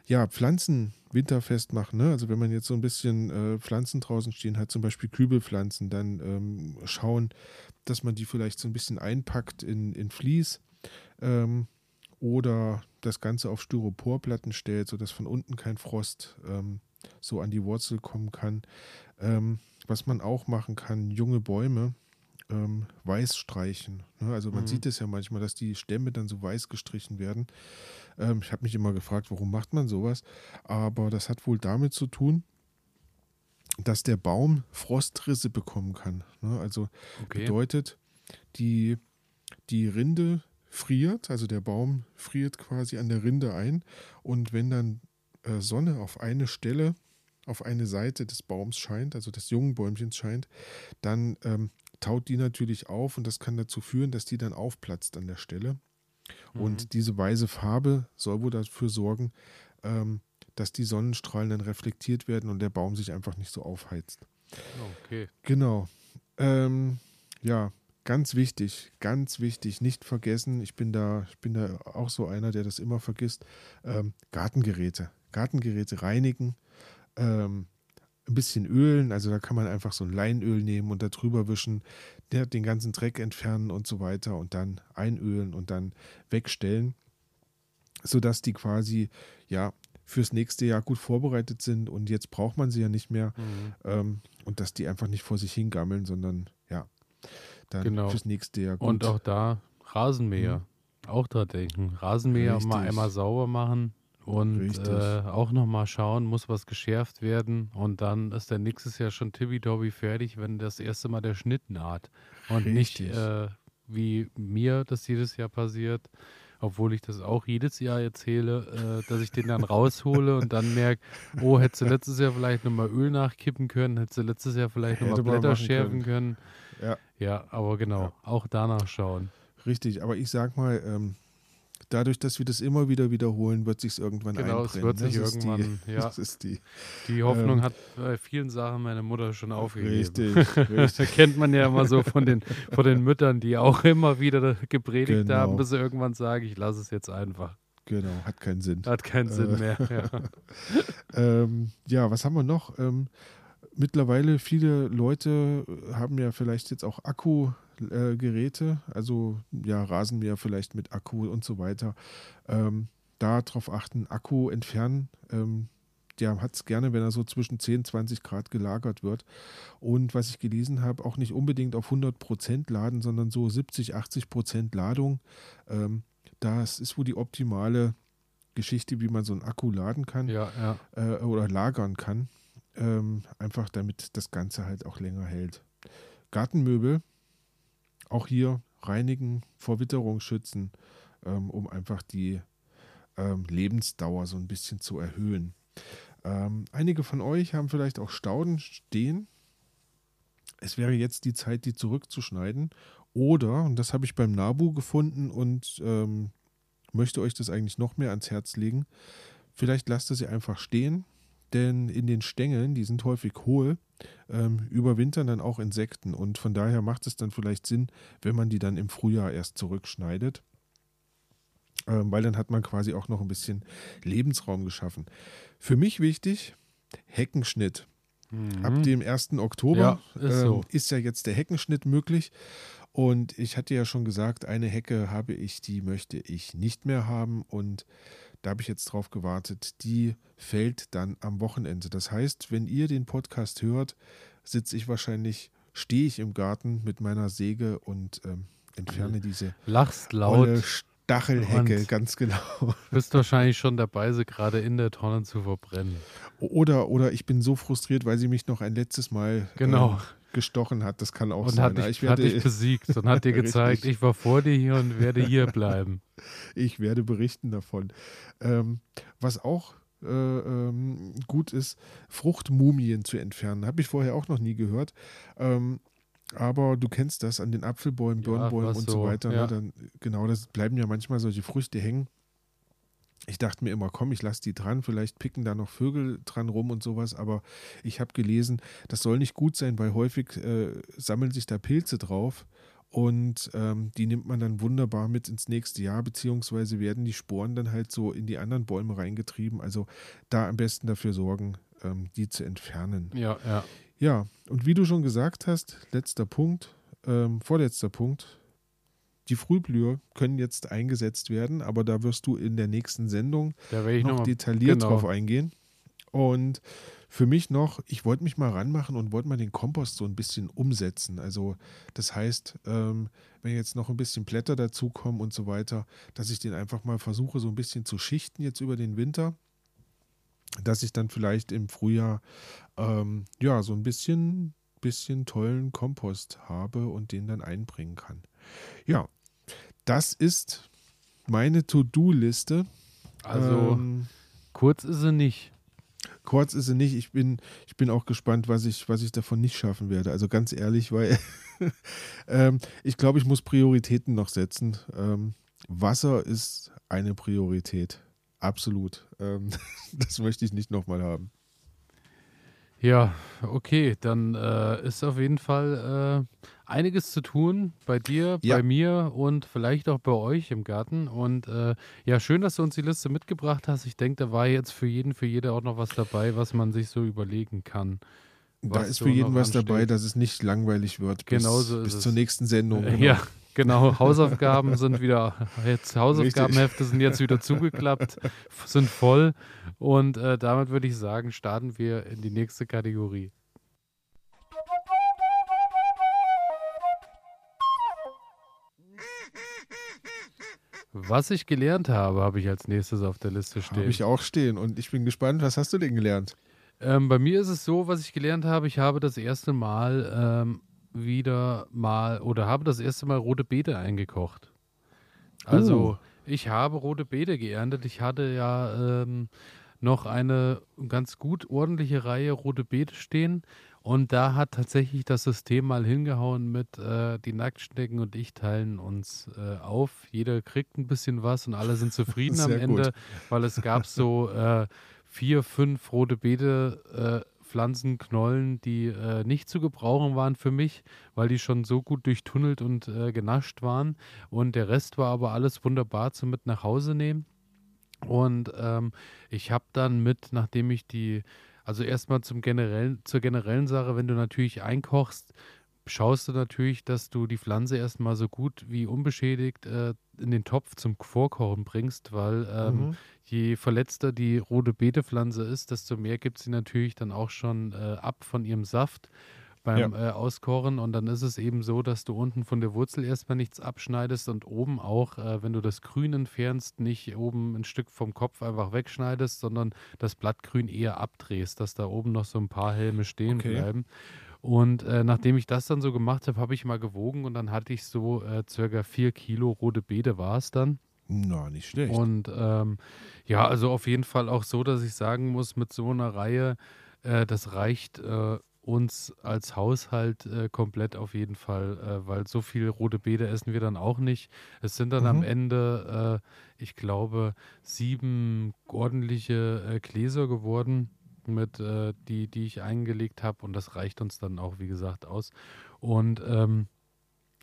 ja, Pflanzen winterfest machen. Ne? Also wenn man jetzt so ein bisschen äh, Pflanzen draußen stehen hat, zum Beispiel Kübelpflanzen, dann ähm, schauen, dass man die vielleicht so ein bisschen einpackt in, in Vlies ähm, oder das Ganze auf Styroporplatten stellt, sodass von unten kein Frost ähm, so an die Wurzel kommen kann. Ähm, was man auch machen kann, junge Bäume ähm, weiß streichen. Ne? Also man Mhm. sieht es ja manchmal, dass die Stämme dann so weiß gestrichen werden. Ähm, ich habe mich immer gefragt, warum macht man sowas? Aber das hat wohl damit zu tun, dass der Baum Frostrisse bekommen kann. Ne? Also Okay. bedeutet, die, die Rinde friert, also der Baum friert quasi an der Rinde ein. Und wenn dann äh, Sonne auf eine Stelle, auf eine Seite des Baums scheint, also des jungen Bäumchens scheint, dann ähm, taut die natürlich auf und das kann dazu führen, dass die dann aufplatzt an der Stelle. Mhm. Und diese weiße Farbe soll wohl dafür sorgen, ähm, dass die Sonnenstrahlen dann reflektiert werden und der Baum sich einfach nicht so aufheizt. Okay. Genau. Ähm, ja, ganz wichtig, ganz wichtig, nicht vergessen. Ich bin da, ich bin da auch so einer, der das immer vergisst. Ähm, Gartengeräte. Gartengeräte reinigen, ähm, ein bisschen ölen, also da kann man einfach so ein Leinöl nehmen und da drüber wischen, der, den ganzen Dreck entfernen und so weiter und dann einölen und dann wegstellen, sodass die quasi ja fürs nächste Jahr gut vorbereitet sind und jetzt braucht man sie ja nicht mehr Mhm. ähm, und dass die einfach nicht vor sich hingammeln, sondern dann Genau. fürs nächste Jahr gut. Und auch da Rasenmäher. Auch dran denken. Rasenmäher mal Richtig. einmal sauber machen und äh, auch nochmal schauen, muss was geschärft werden. Und dann ist der nächstes Jahr schon tippitoppi fertig, wenn das erste Mal der Schnitt naht. Und nicht Richtig. äh, wie mir das jedes Jahr passiert, obwohl ich das auch jedes Jahr erzähle, äh, dass ich den dann raushole und dann merke, oh, hättest du letztes Jahr vielleicht nochmal Öl nachkippen können, hättest du letztes Jahr vielleicht nochmal Blätter schärfen können. Ja. Ja, aber genau, Ja. auch danach schauen. Richtig, aber ich sag mal, ähm, dadurch, dass wir das immer wieder wiederholen, wird sich irgendwann Genau, es einbrennen. wird sich das ist irgendwann, die, ja. Das ist die. Die Hoffnung Ähm, hat bei vielen Sachen meine Mutter schon aufgegeben. Richtig, richtig. Das kennt man ja immer so von den, von den Müttern, die auch immer wieder gepredigt Genau. haben, bis sie irgendwann sagen, ich lasse es jetzt einfach. Genau, hat keinen Sinn. Hat keinen Sinn Äh, mehr. Ja. Ähm, ja, was haben wir noch? Ähm, mittlerweile viele Leute haben ja vielleicht jetzt auch Akkugeräte, also ja, Rasenmäher vielleicht mit Akku und so weiter. Ähm, Darauf achten, Akku entfernen. Ähm, der hat es gerne, wenn er so zwischen 10 20 Grad gelagert wird. Und was ich gelesen habe, auch nicht unbedingt auf 100 Prozent laden, sondern so 70, 80 Prozent Ladung. Ähm, das ist wohl die optimale Geschichte, wie man so einen Akku laden kann ja, ja. äh, oder lagern kann. Ähm, einfach damit das Ganze halt auch länger hält. Gartenmöbel, auch hier reinigen, vor Witterung schützen, ähm, um einfach die ähm, Lebensdauer so ein bisschen zu erhöhen. Ähm, einige von euch haben vielleicht auch Stauden stehen. Es wäre jetzt die Zeit, die zurückzuschneiden. Oder, und das habe ich beim Nabu gefunden und ähm, möchte euch das eigentlich noch mehr ans Herz legen, vielleicht lasst ihr sie einfach stehen, denn in den Stängeln, die sind häufig hohl, ähm, überwintern dann auch Insekten und von daher macht es dann vielleicht Sinn, wenn man die dann im Frühjahr erst zurückschneidet, ähm, weil dann hat man quasi auch noch ein bisschen Lebensraum geschaffen. Für mich wichtig, Heckenschnitt. Mhm. Ab dem 1. Oktober Ja, ist ähm, so. ist ja jetzt der Heckenschnitt möglich. Und ich hatte ja schon gesagt, eine Hecke habe ich, die möchte ich nicht mehr haben. Und da habe ich jetzt drauf gewartet. Die fällt dann am Wochenende. Das heißt, wenn ihr den Podcast hört, sitze ich wahrscheinlich, stehe ich im Garten mit meiner Säge und ähm, entferne diese Lachst laut. Stachelhecke, Und- ganz genau. Bist wahrscheinlich schon dabei, sie gerade in der Tonne zu verbrennen. Oder, oder ich bin so frustriert, weil sie mich noch ein letztes Mal Genau. ähm, gestochen hat. Das kann auch Und sein. hat Ja, dich, ich, hat werde, dich besiegt und hat dir gezeigt, ich war vor dir hier und werde hier bleiben. ich werde berichten davon. Ähm, was auch äh, ähm, gut ist, Fruchtmumien zu entfernen. Habe ich vorher auch noch nie gehört. Ähm, aber du kennst das an den Apfelbäumen, Ja, Birnbäumen was und so, so, weiter. ja. Ne? Dann, genau, das bleiben ja manchmal solche Früchte hängen. Ich dachte mir immer, komm, ich lasse die dran, vielleicht picken da noch Vögel dran rum und sowas, aber ich habe gelesen, das soll nicht gut sein, weil häufig äh, sammeln sich da Pilze drauf und ähm, die nimmt man dann wunderbar mit ins nächste Jahr, beziehungsweise werden die Sporen dann halt so in die anderen Bäume reingetrieben. Also da am besten dafür sorgen, ähm, die zu entfernen. Ja, ja. Ja, und wie du schon gesagt hast, letzter Punkt, ähm, vorletzter Punkt. Die Frühblüher können jetzt eingesetzt werden, aber da wirst du in der nächsten Sendung noch nochmal. detailliert genau. drauf eingehen. Und für mich noch, ich wollte mich mal ranmachen und wollte mal den Kompost so ein bisschen umsetzen. Also das heißt, ähm, wenn jetzt noch ein bisschen Blätter dazukommen und so weiter, dass ich den einfach mal versuche, so ein bisschen zu schichten jetzt über den Winter, dass ich dann vielleicht im Frühjahr ähm, ja so ein bisschen, bisschen tollen Kompost habe und den dann einbringen kann. Ja, das ist meine To-Do-Liste. Also ähm, kurz ist sie nicht. Kurz ist sie nicht. Ich bin, ich bin auch gespannt, was ich, was ich davon nicht schaffen werde. Also ganz ehrlich, weil ähm, ich glaube, ich muss Prioritäten noch setzen. Ähm, Wasser ist eine Priorität. Absolut. Ähm, das möchte ich nicht nochmal haben. Ja, okay, dann äh, ist auf jeden Fall äh, einiges zu tun bei dir, ja. bei mir und vielleicht auch bei euch im Garten. Und äh, ja, schön, dass du uns die Liste mitgebracht hast. Ich denke, da war jetzt für jeden, für jede auch noch was dabei, was man sich so überlegen kann. Da ist für jeden was ansteht. dabei, dass es nicht langweilig wird. Bis, genau so ist bis zur nächsten Sendung. Genau. Ja, Genau, Hausaufgaben sind wieder, jetzt Hausaufgabenhefte sind jetzt wieder zugeklappt, sind voll. Und äh, damit würde ich sagen, starten wir in die nächste Kategorie. Was ich gelernt habe, habe ich als nächstes auf der Liste stehen. Habe ich auch stehen und ich bin gespannt, was hast du denn gelernt? Ähm, bei mir ist es so, was ich gelernt habe, ich habe das erste Mal ähm, wieder mal oder habe das erste Mal rote Beete eingekocht. Also uh. ich habe rote Beete geerntet. Ich hatte ja ähm, noch eine ganz gut ordentliche Reihe rote Beete stehen. Und da hat tatsächlich das System mal hingehauen mit, äh, die Nacktschnecken und ich teilen uns äh, auf. Jeder kriegt ein bisschen was und alle sind zufrieden am Ende, gut. weil es gab so äh, vier, fünf rote Beete äh, Pflanzenknollen, die äh, nicht zu gebrauchen waren für mich, weil die schon so gut durchtunnelt und äh, genascht waren. Und der Rest war aber alles wunderbar zum mit nach Hause nehmen. Und ähm, ich habe dann mit, nachdem ich die, also erstmal zum generellen, zur generellen Sache, wenn du natürlich einkochst, schaust du natürlich, dass du die Pflanze erstmal so gut wie unbeschädigt äh, in den Topf zum Vorkochen bringst, weil ähm, mhm. je verletzter die rote Beetepflanze ist, desto mehr gibt sie natürlich dann auch schon äh, ab von ihrem Saft beim ja. äh, Auskochen. Und dann ist es eben so, dass du unten von der Wurzel erstmal nichts abschneidest und oben auch, äh, wenn du das Grün entfernst, nicht oben ein Stück vom Kopf einfach wegschneidest, sondern das Blattgrün eher abdrehst, dass da oben noch so ein paar Helme stehen okay. bleiben. Und äh, nachdem ich das dann so gemacht habe, habe ich mal gewogen und dann hatte ich so äh, circa vier Kilo rote Beete war es dann. Na, nicht schlecht. Und ähm, ja, also auf jeden Fall auch so, dass ich sagen muss, mit so einer Reihe, äh, das reicht äh, uns als Haushalt äh, komplett auf jeden Fall, äh, weil so viel rote Beete essen wir dann auch nicht. Es sind dann mhm. am Ende, ich glaube, sieben ordentliche Gläser geworden mit, äh, die, die ich eingelegt habe und das reicht uns dann auch, wie gesagt, aus. Und ähm,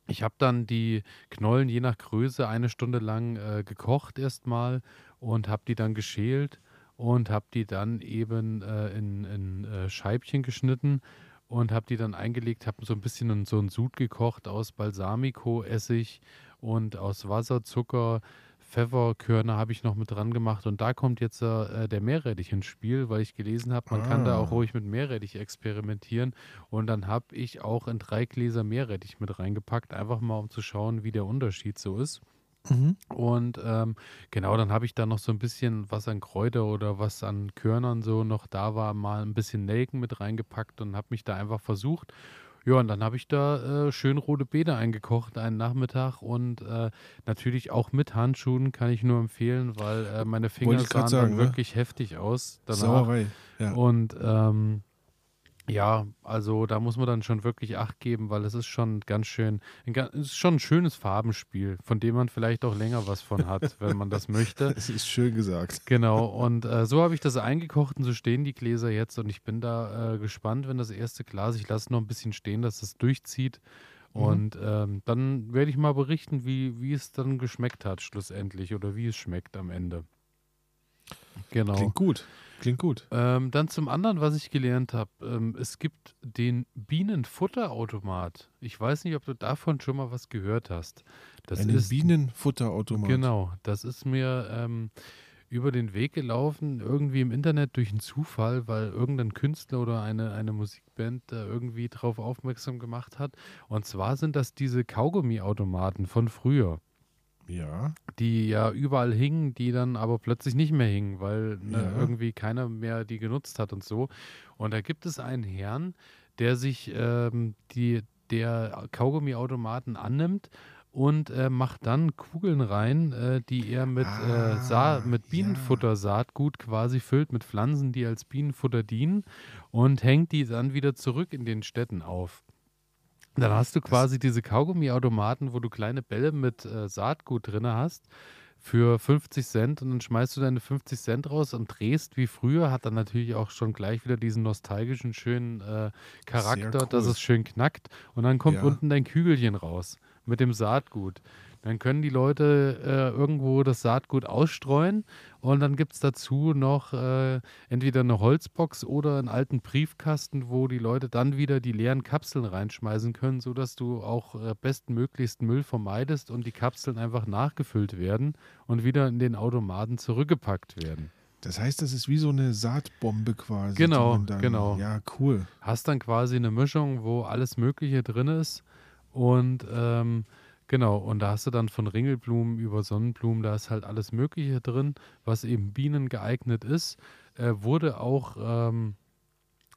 ich habe dann die Knollen je nach Größe eine Stunde lang äh, gekocht erstmal und habe die dann geschält und habe die dann eben äh, in, in äh, Scheibchen geschnitten und habe die dann eingelegt, habe so ein bisschen so ein Sud gekocht aus Balsamico-Essig und aus Wasser, Zucker, Pfefferkörner habe ich noch mit dran gemacht und da kommt jetzt äh, der Meerrettich ins Spiel, weil ich gelesen habe, man ah. kann da auch ah. ruhig mit Meerrettich experimentieren und dann habe ich auch in drei Gläser Meerrettich mit reingepackt, einfach mal um zu schauen, wie der Unterschied so ist. Mhm. Und ähm, genau, dann habe ich da noch so ein bisschen was an Kräuter oder was an Körnern so noch da war, mal ein bisschen Nelken mit reingepackt und habe mich da einfach versucht. Ja, und dann habe ich da äh, schön rote Beete eingekocht einen Nachmittag und äh, natürlich auch mit Handschuhen kann ich nur empfehlen, weil äh, meine Finger sahen sagen, dann ne? wirklich heftig aus. Danach. Sauerei. Ja. Und ähm, ja, also da muss man dann schon wirklich Acht geben, weil es ist schon ganz schön, es ist schon ein schönes Farbenspiel, von dem man vielleicht auch länger was von hat, wenn man das möchte. Es ist schön gesagt. Genau, und äh, so habe ich das eingekocht und so stehen die Gläser jetzt und ich bin da äh, gespannt, wenn das erste Glas, ich lasse noch ein bisschen stehen, dass das durchzieht. Mhm. Und ähm, dann werde ich mal berichten, wie, wie es dann geschmeckt hat schlussendlich oder wie es schmeckt am Ende. Genau. Klingt gut. Klingt gut. Ähm, dann zum anderen, was ich gelernt habe. Ähm, es gibt den Bienenfutterautomat. Ich weiß nicht, ob du davon schon mal was gehört hast. Das Einen ist Bienenfutterautomat. Genau, das ist mir ähm, über den Weg gelaufen, irgendwie im Internet durch einen Zufall, weil irgendein Künstler oder eine, eine Musikband da irgendwie drauf aufmerksam gemacht hat. Und zwar sind das diese Kaugummiautomaten von früher. Ja. Die ja überall hingen, die dann aber plötzlich nicht mehr hingen, weil ne, Ja. irgendwie keiner mehr die genutzt hat und so. Und da gibt es einen Herrn, der sich ähm, die, der Kaugummiautomaten annimmt und äh, macht dann Kugeln rein, äh, die er mit, Ah, äh, Sa mit ja. Bienenfutter-Saatgut quasi füllt, mit Pflanzen, die als Bienenfutter dienen und hängt die dann wieder zurück in den Städten auf. Dann hast du quasi diese Kaugummiautomaten, wo du kleine Bälle mit äh, Saatgut drin hast für 50 Cent und dann schmeißt du deine 50 Cent raus und drehst wie früher, hat dann natürlich auch schon gleich wieder diesen nostalgischen, schönen äh, Charakter, dass cool. es schön knackt und dann kommt Ja. unten dein Kügelchen raus mit dem Saatgut. Dann können die Leute äh, irgendwo das Saatgut ausstreuen und dann gibt es dazu noch äh, entweder eine Holzbox oder einen alten Briefkasten, wo die Leute dann wieder die leeren Kapseln reinschmeißen können, sodass du auch äh, bestmöglichst Müll vermeidest und die Kapseln einfach nachgefüllt werden und wieder in den Automaten zurückgepackt werden. Das heißt, das ist wie so eine Saatbombe quasi. Genau, dann, genau. Ja, cool. Hast dann quasi eine Mischung, wo alles Mögliche drin ist und ähm, Genau, und da hast du dann von Ringelblumen über Sonnenblumen, da ist halt alles Mögliche drin, was eben Bienen geeignet ist. Äh, wurde auch ähm,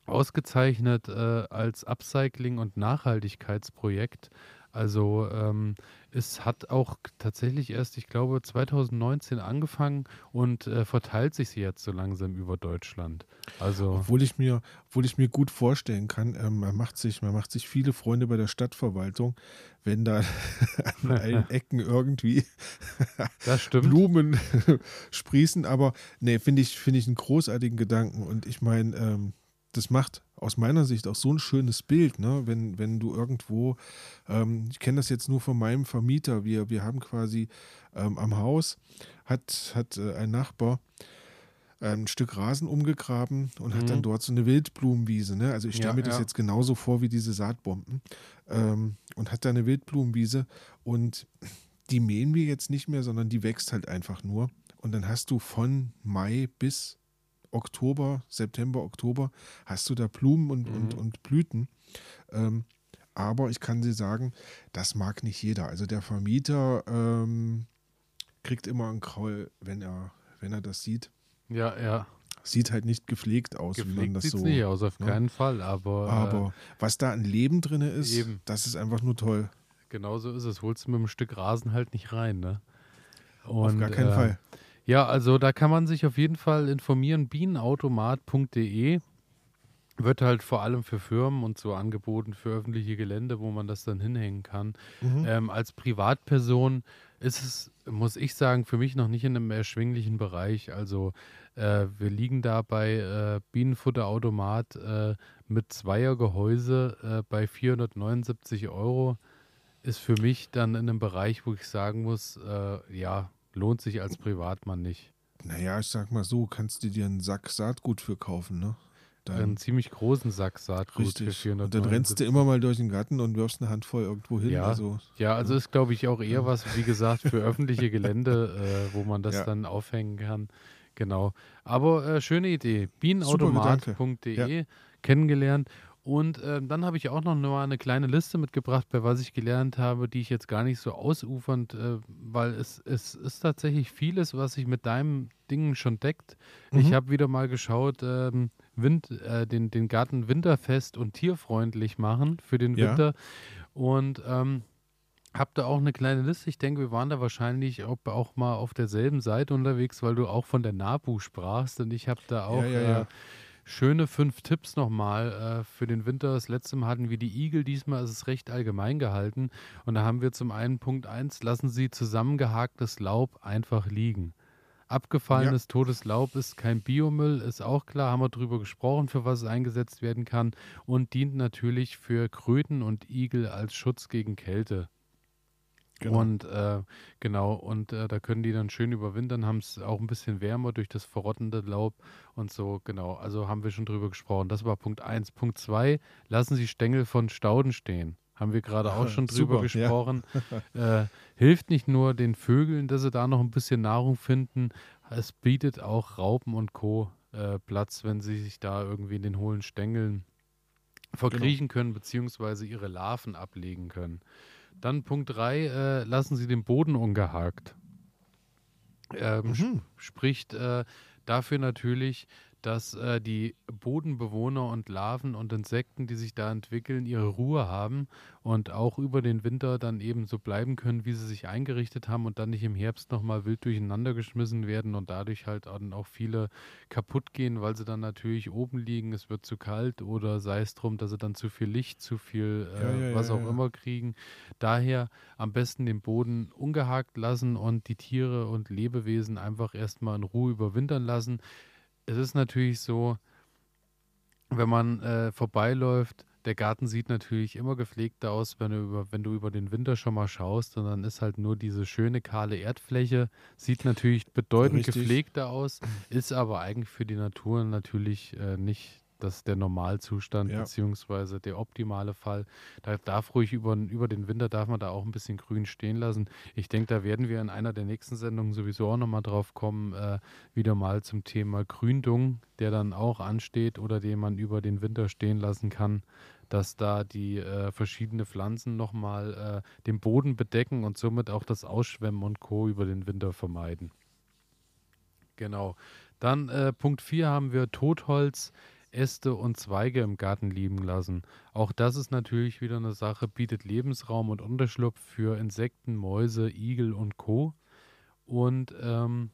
ausgezeichnet äh, als Upcycling- und Nachhaltigkeitsprojekt. Also ähm, es hat auch tatsächlich erst, ich glaube, 2019 angefangen und äh, verteilt sich jetzt so langsam über Deutschland. Also Obwohl ich mir, obwohl ich mir gut vorstellen kann, ähm, man, macht sich, man macht sich viele Freunde bei der Stadtverwaltung, wenn da an allen Ecken irgendwie. Blumen sprießen. Aber nee, finde ich, finde ich einen großartigen Gedanken. Und ich meine, ähm, das macht aus meiner Sicht auch so ein schönes Bild, ne? wenn, wenn du irgendwo, ähm, ich kenne das jetzt nur von meinem Vermieter, wir, wir haben quasi ähm, am Haus, hat, hat äh, ein Nachbar ein Stück Rasen umgegraben und hat Mhm. dann dort so eine Wildblumenwiese. Ne? Also ich stelle Ja, mir das ja. jetzt genauso vor wie diese Saatbomben. Ähm, und hat da eine Wildblumenwiese und die mähen wir jetzt nicht mehr, sondern die wächst halt einfach nur. Und dann hast du von Mai bis Oktober, September, Oktober, hast du da Blumen und, und, Mhm. und Blüten. Ähm, aber ich kann dir sagen, das mag nicht jeder. Also der Vermieter ähm, kriegt immer einen Kraul, wenn er, wenn er das sieht. Ja, ja. Sieht halt nicht gepflegt aus, wie man Gepflegt das sieht so. nicht aus, auf ne? keinen Fall. Aber, Aber was da an Leben drin ist, Eben. das ist einfach nur toll. äh, genau so ist es. Holst du mit einem Stück Rasen halt nicht rein, ne? Auf Und, gar keinen äh, Fall. Ja, also da kann man sich auf jeden Fall informieren. Bienenautomat.de wird halt vor allem für Firmen und so angeboten, für öffentliche Gelände, wo man das dann hinhängen kann. Mhm. Ähm, als Privatperson ist es, muss ich sagen, für mich noch nicht in einem erschwinglichen Bereich. Also äh, wir liegen da bei äh, Bienenfutterautomat äh, mit Zweiergehäuse äh, bei 479 Euro. Ist für mich dann in einem Bereich, wo ich sagen muss, äh, ja, lohnt sich als Privatmann nicht. Naja, ich sag mal so, kannst du dir einen Sack Saatgut für kaufen, ne? Dann, Einen ziemlich großen Sack Saatgut für richtig. 479. Und dann rennst du immer mal durch den Garten und wirfst eine Handvoll irgendwo hin. Ja. Also, Ja, also ist, glaube ich, auch eher was, wie gesagt, für öffentliche Gelände, äh, wo man das Ja. dann aufhängen kann. Genau. Aber äh, schöne Idee. Bienenautomat.de kennengelernt. Und ähm, dann habe ich auch noch mal eine kleine Liste mitgebracht, bei was ich gelernt habe, die ich jetzt gar nicht so ausufernd, äh, weil es, es ist tatsächlich vieles, was sich mit deinem Ding schon deckt. Ich Mhm. habe wieder mal geschaut, ähm, Wind, äh, den, den Garten winterfest und tierfreundlich machen für den Ja. Winter. Und ähm, hab da auch eine kleine Liste. Ich denke, wir waren da wahrscheinlich auch, auch mal auf derselben Seite unterwegs, weil du auch von der NABU sprachst. Und ich habe da auch ja, ja, ja. Äh, schöne fünf Tipps nochmal äh, für den Winter. Das letzte Mal hatten wir die Igel, diesmal ist es recht allgemein gehalten. Und da haben wir zum einen Punkt 1, lassen Sie zusammengehaktes Laub einfach liegen. Abgefallenes totes Laub ist kein Biomüll, ist auch klar, haben wir drüber gesprochen, für was es eingesetzt werden kann und dient natürlich für Kröten und Igel als Schutz gegen Kälte. Genau. Und äh, genau, und äh, da können die dann schön überwintern, haben es auch ein bisschen wärmer durch das verrottende Laub und so, genau. Also haben wir schon drüber gesprochen. Das war Punkt 1. Punkt 2, lassen Sie Stängel von Stauden stehen. haben wir gerade auch schon drüber Super, gesprochen. Ja. äh, hilft nicht nur den Vögeln, dass sie da noch ein bisschen Nahrung finden, es bietet auch Raupen und Co. Äh, Platz, wenn sie sich da irgendwie in den hohlen Stängeln verkriechen genau. können, beziehungsweise ihre Larven ablegen können. Dann Punkt 3, äh, lassen Sie den Boden ungehakt. Ähm, mhm. Spricht äh, dafür natürlich, dass äh, die Bodenbewohner und Larven und Insekten, die sich da entwickeln, ihre Ruhe haben und auch über den Winter dann eben so bleiben können, wie sie sich eingerichtet haben und dann nicht im Herbst nochmal wild durcheinander geschmissen werden und dadurch halt auch viele kaputt gehen, weil sie dann natürlich oben liegen, es wird zu kalt oder sei es drum, dass sie dann zu viel Licht, zu viel äh, ja, ja, was ja, auch immer kriegen. Daher am besten den Boden ungehakt lassen und die Tiere und Lebewesen einfach erstmal in Ruhe überwintern lassen es ist natürlich so, wenn man äh, vorbeiläuft, der Garten sieht natürlich immer gepflegter aus, wenn du, über, wenn du über den Winter schon mal schaust und dann ist halt nur diese schöne kahle Erdfläche, sieht natürlich bedeutend Richtig. gepflegter aus, ist aber eigentlich für die Natur natürlich äh, nicht das ist der Normalzustand ja. beziehungsweise der optimale Fall. Da darf ruhig über, über den Winter darf man da auch ein bisschen grün stehen lassen. Ich denke, da werden wir in einer der nächsten Sendungen sowieso auch nochmal drauf kommen, äh, wieder mal zum Thema Gründung, der dann auch ansteht oder den man über den Winter stehen lassen kann, dass da die äh, verschiedene Pflanzen nochmal äh, den Boden bedecken und somit auch das Ausschwemmen und Co. über den Winter vermeiden. Genau. Dann äh, Punkt 4 haben wir Totholz. Äste und Zweige im Garten liegen lassen. Auch das ist natürlich wieder eine Sache, bietet Lebensraum und Unterschlupf für Insekten, Mäuse, Igel und Co. Und ähm,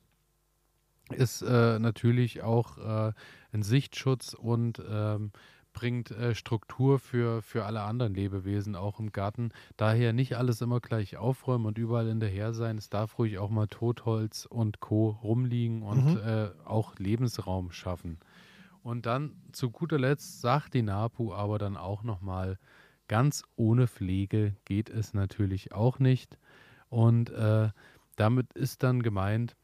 ist äh, natürlich auch äh, ein Sichtschutz und ähm, bringt äh, Struktur für, für alle anderen Lebewesen auch im Garten. Daher nicht alles immer gleich aufräumen und überall hinterher sein. Es darf ruhig auch mal Totholz und Co. rumliegen und mhm. äh, auch Lebensraum schaffen. Und dann zu guter Letzt sagt die NAPU aber dann auch nochmal, ganz ohne Pflege geht es natürlich auch nicht. Und äh, damit ist dann gemeint,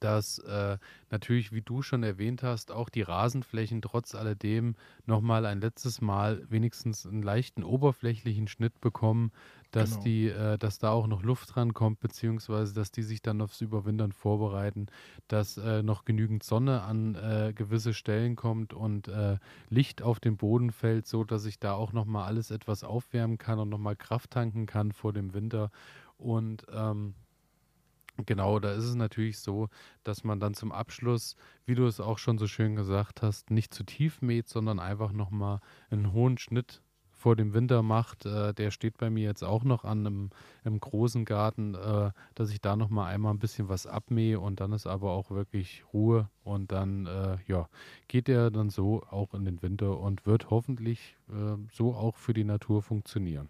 dass äh, natürlich, wie du schon erwähnt hast, auch die Rasenflächen trotz alledem nochmal ein letztes Mal wenigstens einen leichten oberflächlichen Schnitt bekommen, dass genau. die, äh, dass da auch noch Luft dran kommt, beziehungsweise dass die sich dann aufs Überwintern vorbereiten, dass äh, noch genügend Sonne an äh, gewisse Stellen kommt und äh, Licht auf den Boden fällt, so dass ich da auch nochmal alles etwas aufwärmen kann und nochmal Kraft tanken kann vor dem Winter. Und ähm, Genau, da ist es natürlich so, dass man dann zum Abschluss, wie du es auch schon so schön gesagt hast, nicht zu tief mäht, sondern einfach nochmal einen hohen Schnitt vor dem Winter macht. Äh, der steht bei mir jetzt auch noch an im, im großen Garten, äh, dass ich da nochmal einmal ein bisschen was abmähe und dann ist aber auch wirklich Ruhe und dann äh, ja, geht der dann so auch in den Winter und wird hoffentlich äh, so auch für die Natur funktionieren.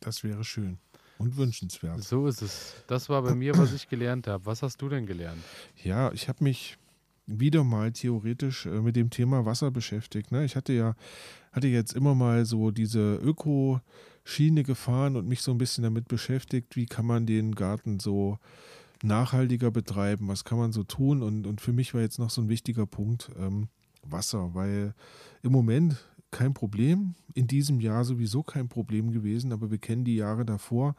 Das wäre schön. Und wünschenswert. So ist es. Das war bei mir, was ich gelernt habe. Was hast du denn gelernt? Ja, ich habe mich wieder mal theoretisch äh, mit dem Thema Wasser beschäftigt. Ne? Ich hatte ja hatte jetzt immer mal so diese Öko-Schiene gefahren und mich so ein bisschen damit beschäftigt, wie kann man den Garten so nachhaltiger betreiben, was kann man so tun. Und, und für mich war jetzt noch so ein wichtiger Punkt ähm, Wasser, weil im Moment kein Problem. In diesem Jahr sowieso kein Problem gewesen, aber wir kennen die Jahre davor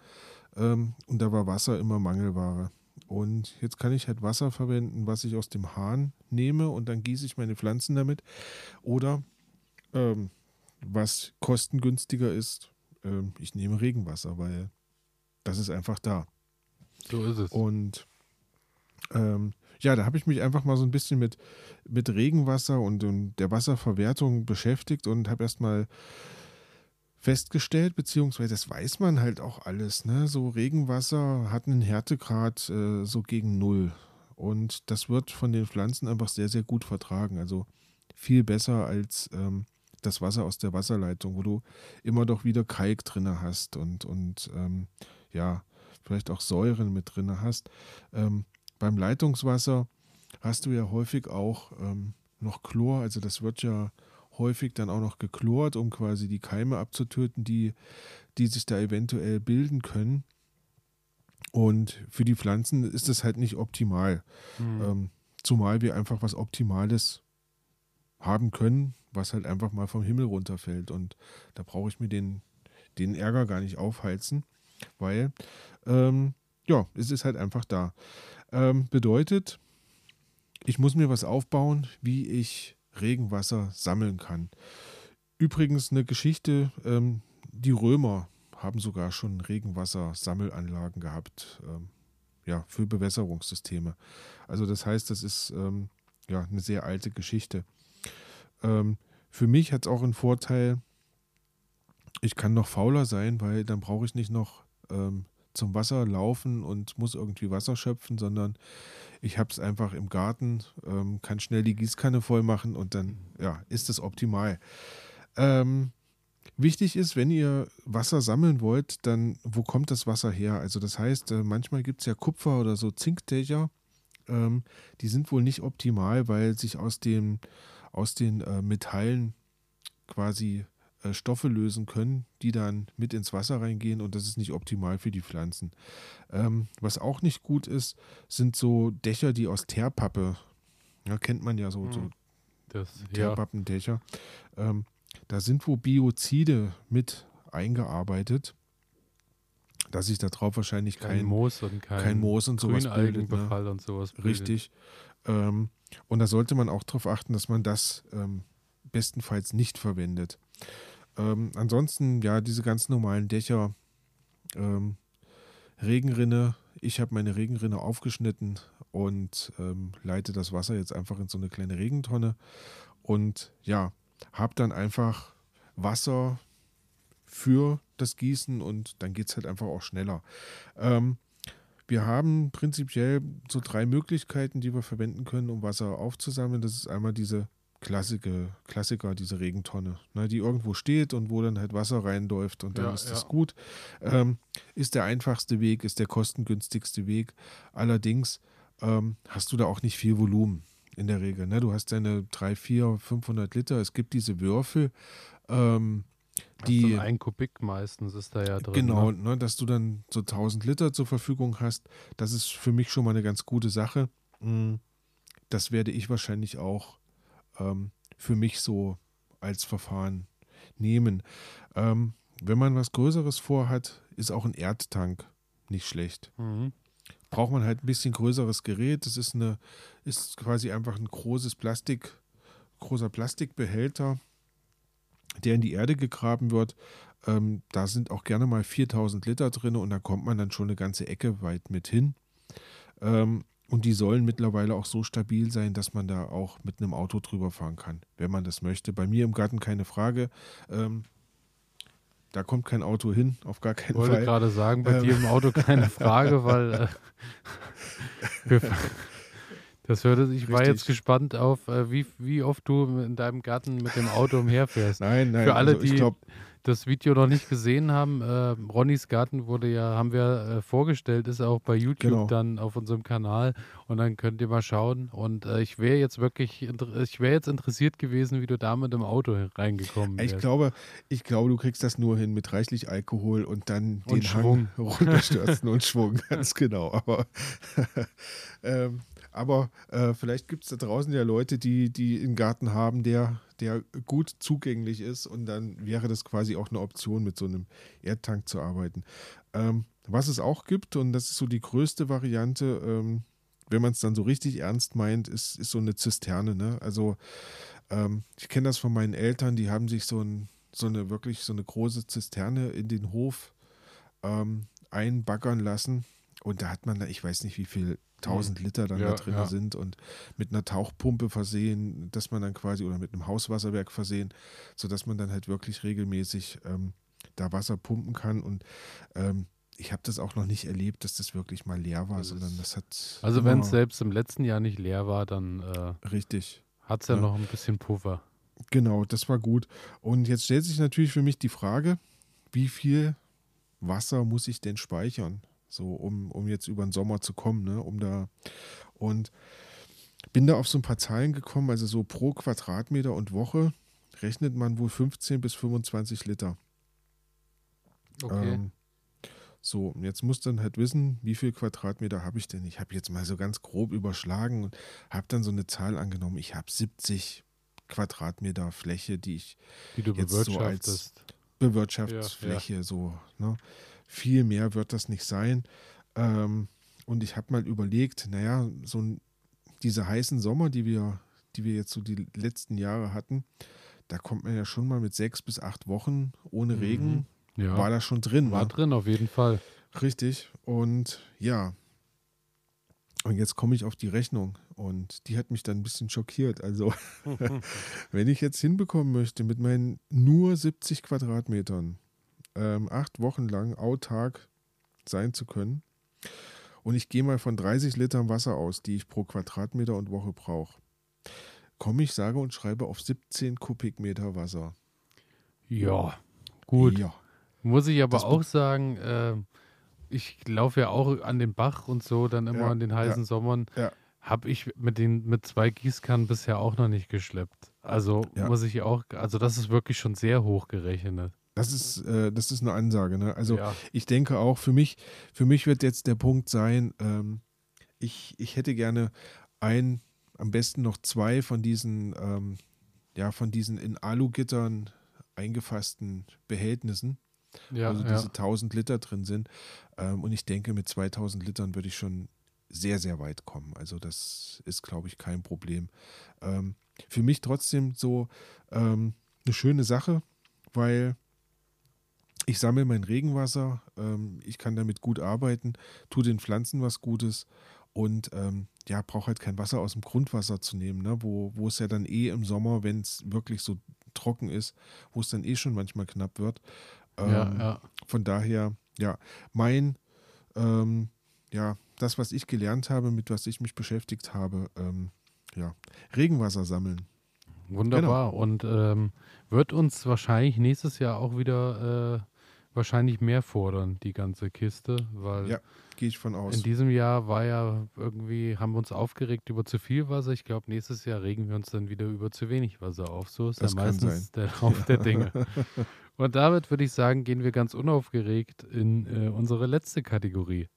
ähm, und da war Wasser immer Mangelware. Und jetzt kann ich halt Wasser verwenden, was ich aus dem Hahn nehme und dann gieße ich meine Pflanzen damit. Oder ähm, was kostengünstiger ist, ähm, ich nehme Regenwasser, weil das ist einfach da. So ist es. Und ähm, ja, da habe ich mich einfach mal so ein bisschen mit, mit Regenwasser und, und der Wasserverwertung beschäftigt und habe erstmal festgestellt, beziehungsweise das weiß man halt auch alles. Ne? So Regenwasser hat einen Härtegrad äh, so gegen null. Und das wird von den Pflanzen einfach sehr, sehr gut vertragen. Also viel besser als ähm, das Wasser aus der Wasserleitung, wo du immer doch wieder Kalk drin hast und, und ähm, ja, vielleicht auch Säuren mit drin hast. Ähm, beim Leitungswasser hast du ja häufig auch ähm, noch Chlor, also das wird ja häufig dann auch noch geklort, um quasi die Keime abzutöten, die, die sich da eventuell bilden können. Und für die Pflanzen ist das halt nicht optimal. Mhm. Ähm, zumal wir einfach was Optimales haben können, was halt einfach mal vom Himmel runterfällt. Und da brauche ich mir den, den Ärger gar nicht aufheizen, weil ähm, ja, es ist halt einfach da. Ähm, bedeutet, ich muss mir was aufbauen, wie ich Regenwasser sammeln kann. Übrigens eine Geschichte, ähm, die Römer haben sogar schon Regenwassersammelanlagen gehabt, ähm, ja, für Bewässerungssysteme. Also das heißt, das ist ähm, ja eine sehr alte Geschichte. Ähm, für mich hat es auch einen Vorteil, ich kann noch fauler sein, weil dann brauche ich nicht noch ähm, zum Wasser laufen und muss irgendwie Wasser schöpfen, sondern ich habe es einfach im Garten, ähm, kann schnell die Gießkanne voll machen und dann ja, ist es optimal. Ähm, wichtig ist, wenn ihr Wasser sammeln wollt, dann wo kommt das Wasser her? Also das heißt, äh, manchmal gibt es ja Kupfer oder so Zinkdächer, ähm, die sind wohl nicht optimal, weil sich aus, dem, aus den äh, Metallen quasi Stoffe lösen können, die dann mit ins Wasser reingehen und das ist nicht optimal für die Pflanzen. Ähm, was auch nicht gut ist, sind so Dächer, die aus Teerpappe, ja, kennt man ja so, hm. so das, Teerpappendächer. Ja. Ähm, da sind wo Biozide mit eingearbeitet, dass sich darauf wahrscheinlich kein, kein, Moos und kein, kein Moos und sowas bildet. Ne? und sowas bildet. Richtig. Ähm, und da sollte man auch darauf achten, dass man das ähm, bestenfalls nicht verwendet. Ähm, ansonsten, ja, diese ganz normalen Dächer, ähm, Regenrinne. Ich habe meine Regenrinne aufgeschnitten und ähm, leite das Wasser jetzt einfach in so eine kleine Regentonne. Und ja, habe dann einfach Wasser für das Gießen und dann geht es halt einfach auch schneller. Ähm, wir haben prinzipiell so drei Möglichkeiten, die wir verwenden können, um Wasser aufzusammeln. Das ist einmal diese Klassike, Klassiker, diese Regentonne, ne, die irgendwo steht und wo dann halt Wasser reinläuft und dann ja, ist ja. das gut. Ähm, ist der einfachste Weg, ist der kostengünstigste Weg. Allerdings ähm, hast du da auch nicht viel Volumen in der Regel. Ne? Du hast deine 3, 4, 500 Liter. Es gibt diese Würfel, ähm, die. So ein Kubik meistens ist da ja drin. Genau, ne? Ne, dass du dann so 1000 Liter zur Verfügung hast. Das ist für mich schon mal eine ganz gute Sache. Hm, das werde ich wahrscheinlich auch ähm, für mich so als Verfahren nehmen. Ähm, wenn man was Größeres vorhat, ist auch ein Erdtank nicht schlecht. Mhm. Braucht man halt ein bisschen größeres Gerät. Das ist eine, ist quasi einfach ein großes Plastik, großer Plastikbehälter, der in die Erde gegraben wird. Ähm, da sind auch gerne mal 4000 Liter drin und da kommt man dann schon eine ganze Ecke weit mit hin. Ähm, und die sollen mittlerweile auch so stabil sein, dass man da auch mit einem Auto drüber fahren kann, wenn man das möchte. Bei mir im Garten keine Frage. Ähm, da kommt kein Auto hin, auf gar keinen Fall. Ich wollte gerade sagen, bei ähm. dir im Auto keine Frage, weil äh, das hörte, ich Richtig. war jetzt gespannt auf, äh, wie, wie oft du in deinem Garten mit dem Auto umherfährst. Nein, nein. Für alle, also die, glaub, das Video noch nicht gesehen haben, äh, Ronnys Garten wurde ja, haben wir äh, vorgestellt, ist auch bei YouTube genau. dann auf unserem Kanal und dann könnt ihr mal schauen. Und äh, ich wäre jetzt wirklich, ich wäre jetzt interessiert gewesen, wie du da mit dem Auto reingekommen bist. Ich glaube, ich glaube, du kriegst das nur hin mit reichlich Alkohol und dann und den Schwung. Hang runterstürzen und Schwung, ganz genau. Aber ähm, aber äh, vielleicht gibt es da draußen ja Leute, die, die einen Garten haben, der, der gut zugänglich ist und dann wäre das quasi auch eine Option, mit so einem Erdtank zu arbeiten. Ähm, was es auch gibt, und das ist so die größte Variante, ähm, wenn man es dann so richtig ernst meint, ist, ist so eine Zisterne. Ne? Also ähm, ich kenne das von meinen Eltern, die haben sich so, ein, so eine wirklich so eine große Zisterne in den Hof ähm, einbaggern lassen. Und da hat man da, ich weiß nicht, wie viel 1000 Liter dann ja, da drin ja. sind und mit einer Tauchpumpe versehen, dass man dann quasi oder mit einem Hauswasserwerk versehen, sodass man dann halt wirklich regelmäßig ähm, da Wasser pumpen kann und ähm, ich habe das auch noch nicht erlebt, dass das wirklich mal leer war, das sondern das hat. Also wenn es selbst im letzten Jahr nicht leer war, dann äh, richtig hat es ja, ja noch ein bisschen Puffer. Genau, das war gut. Und jetzt stellt sich natürlich für mich die Frage, wie viel Wasser muss ich denn speichern? So um, um jetzt über den Sommer zu kommen, ne? um da und bin da auf so ein paar Zahlen gekommen, also so pro Quadratmeter und Woche rechnet man wohl 15 bis 25 Liter. Okay. Ähm, so, jetzt muss dann halt wissen, wie viel Quadratmeter habe ich denn? Ich habe jetzt mal so ganz grob überschlagen und habe dann so eine Zahl angenommen. Ich habe 70 Quadratmeter Fläche, die ich die du jetzt so als Bewirtschaftsfläche, ja, ja. so. Ne? Viel mehr wird das nicht sein. Ähm, und ich habe mal überlegt, naja, so diese heißen Sommer, die wir, die wir jetzt so die letzten Jahre hatten, da kommt man ja schon mal mit sechs bis acht Wochen ohne mhm. Regen, ja. war da schon drin. War, war drin, auf jeden Fall. Richtig. Und ja, und jetzt komme ich auf die Rechnung und die hat mich dann ein bisschen schockiert. Also, wenn ich jetzt hinbekommen möchte, mit meinen nur 70 Quadratmetern ähm, acht Wochen lang autark sein zu können, und ich gehe mal von 30 Litern Wasser aus, die ich pro Quadratmeter und Woche brauche, komme ich, sage und schreibe auf 17 Kubikmeter Wasser. Ja, gut. Ja. Muss ich aber das auch sagen, äh, ich laufe ja auch an den Bach und so, dann immer ja, in den heißen ja, Sommern. Ja. Habe ich mit den mit zwei Gießkannen bisher auch noch nicht geschleppt. Also muss ich auch, also das ist wirklich schon sehr hoch gerechnet. Das ist, äh, das ist eine Ansage. Ne? Also ich denke auch, für mich, für mich wird jetzt der Punkt sein, ähm, ich, ich hätte gerne ein, am besten noch zwei von diesen, ähm, ja, von diesen in Alugittern eingefassten Behältnissen ja, also diese ja. 1000 Liter drin sind. Ähm, und ich denke, mit 2000 Litern würde ich schon sehr, sehr weit kommen. Also das ist, glaube ich, kein Problem. Ähm, für mich trotzdem so ähm, eine schöne Sache, weil ich sammle mein Regenwasser, ähm, ich kann damit gut arbeiten, tue den Pflanzen was Gutes und ähm, ja, brauche halt kein Wasser aus dem Grundwasser zu nehmen, ne? wo, wo es ja dann eh im Sommer, wenn es wirklich so trocken ist, wo es dann eh schon manchmal knapp wird, ähm, ja, ja. Von daher, ja, mein, ähm, ja, das, was ich gelernt habe, mit was ich mich beschäftigt habe, ähm, ja, Regenwasser sammeln. Wunderbar. Genau. Und ähm, wird uns wahrscheinlich nächstes Jahr auch wieder äh, wahrscheinlich mehr fordern, die ganze Kiste, weil ja, gehe ich von aus. In diesem Jahr war ja irgendwie, haben wir uns aufgeregt über zu viel Wasser. Ich glaube, nächstes Jahr regen wir uns dann wieder über zu wenig Wasser auf. So ist das ja meistens sein. der Lauf der Dinge. Und damit würde ich sagen, gehen wir ganz unaufgeregt in äh, unsere letzte Kategorie.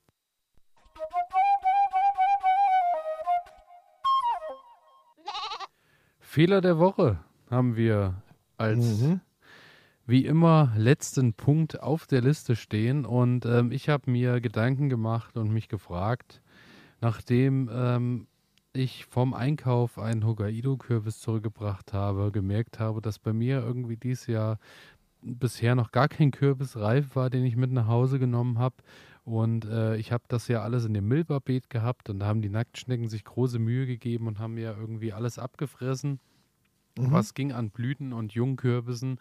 Fehler der Woche haben wir als mhm. Wie immer letzten Punkt auf der Liste stehen. Und ähm, ich habe mir Gedanken gemacht und mich gefragt, nachdem ähm, ich vom Einkauf einen Hokkaido-Kürbis zurückgebracht habe, gemerkt habe, dass bei mir irgendwie dieses Jahr bisher noch gar kein Kürbis reif war, den ich mit nach Hause genommen habe. Und äh, ich habe das ja alles in dem Milberbeet gehabt und da haben die Nacktschnecken sich große Mühe gegeben und haben ja irgendwie alles abgefressen, mhm. was ging an Blüten und Jungkürbissen.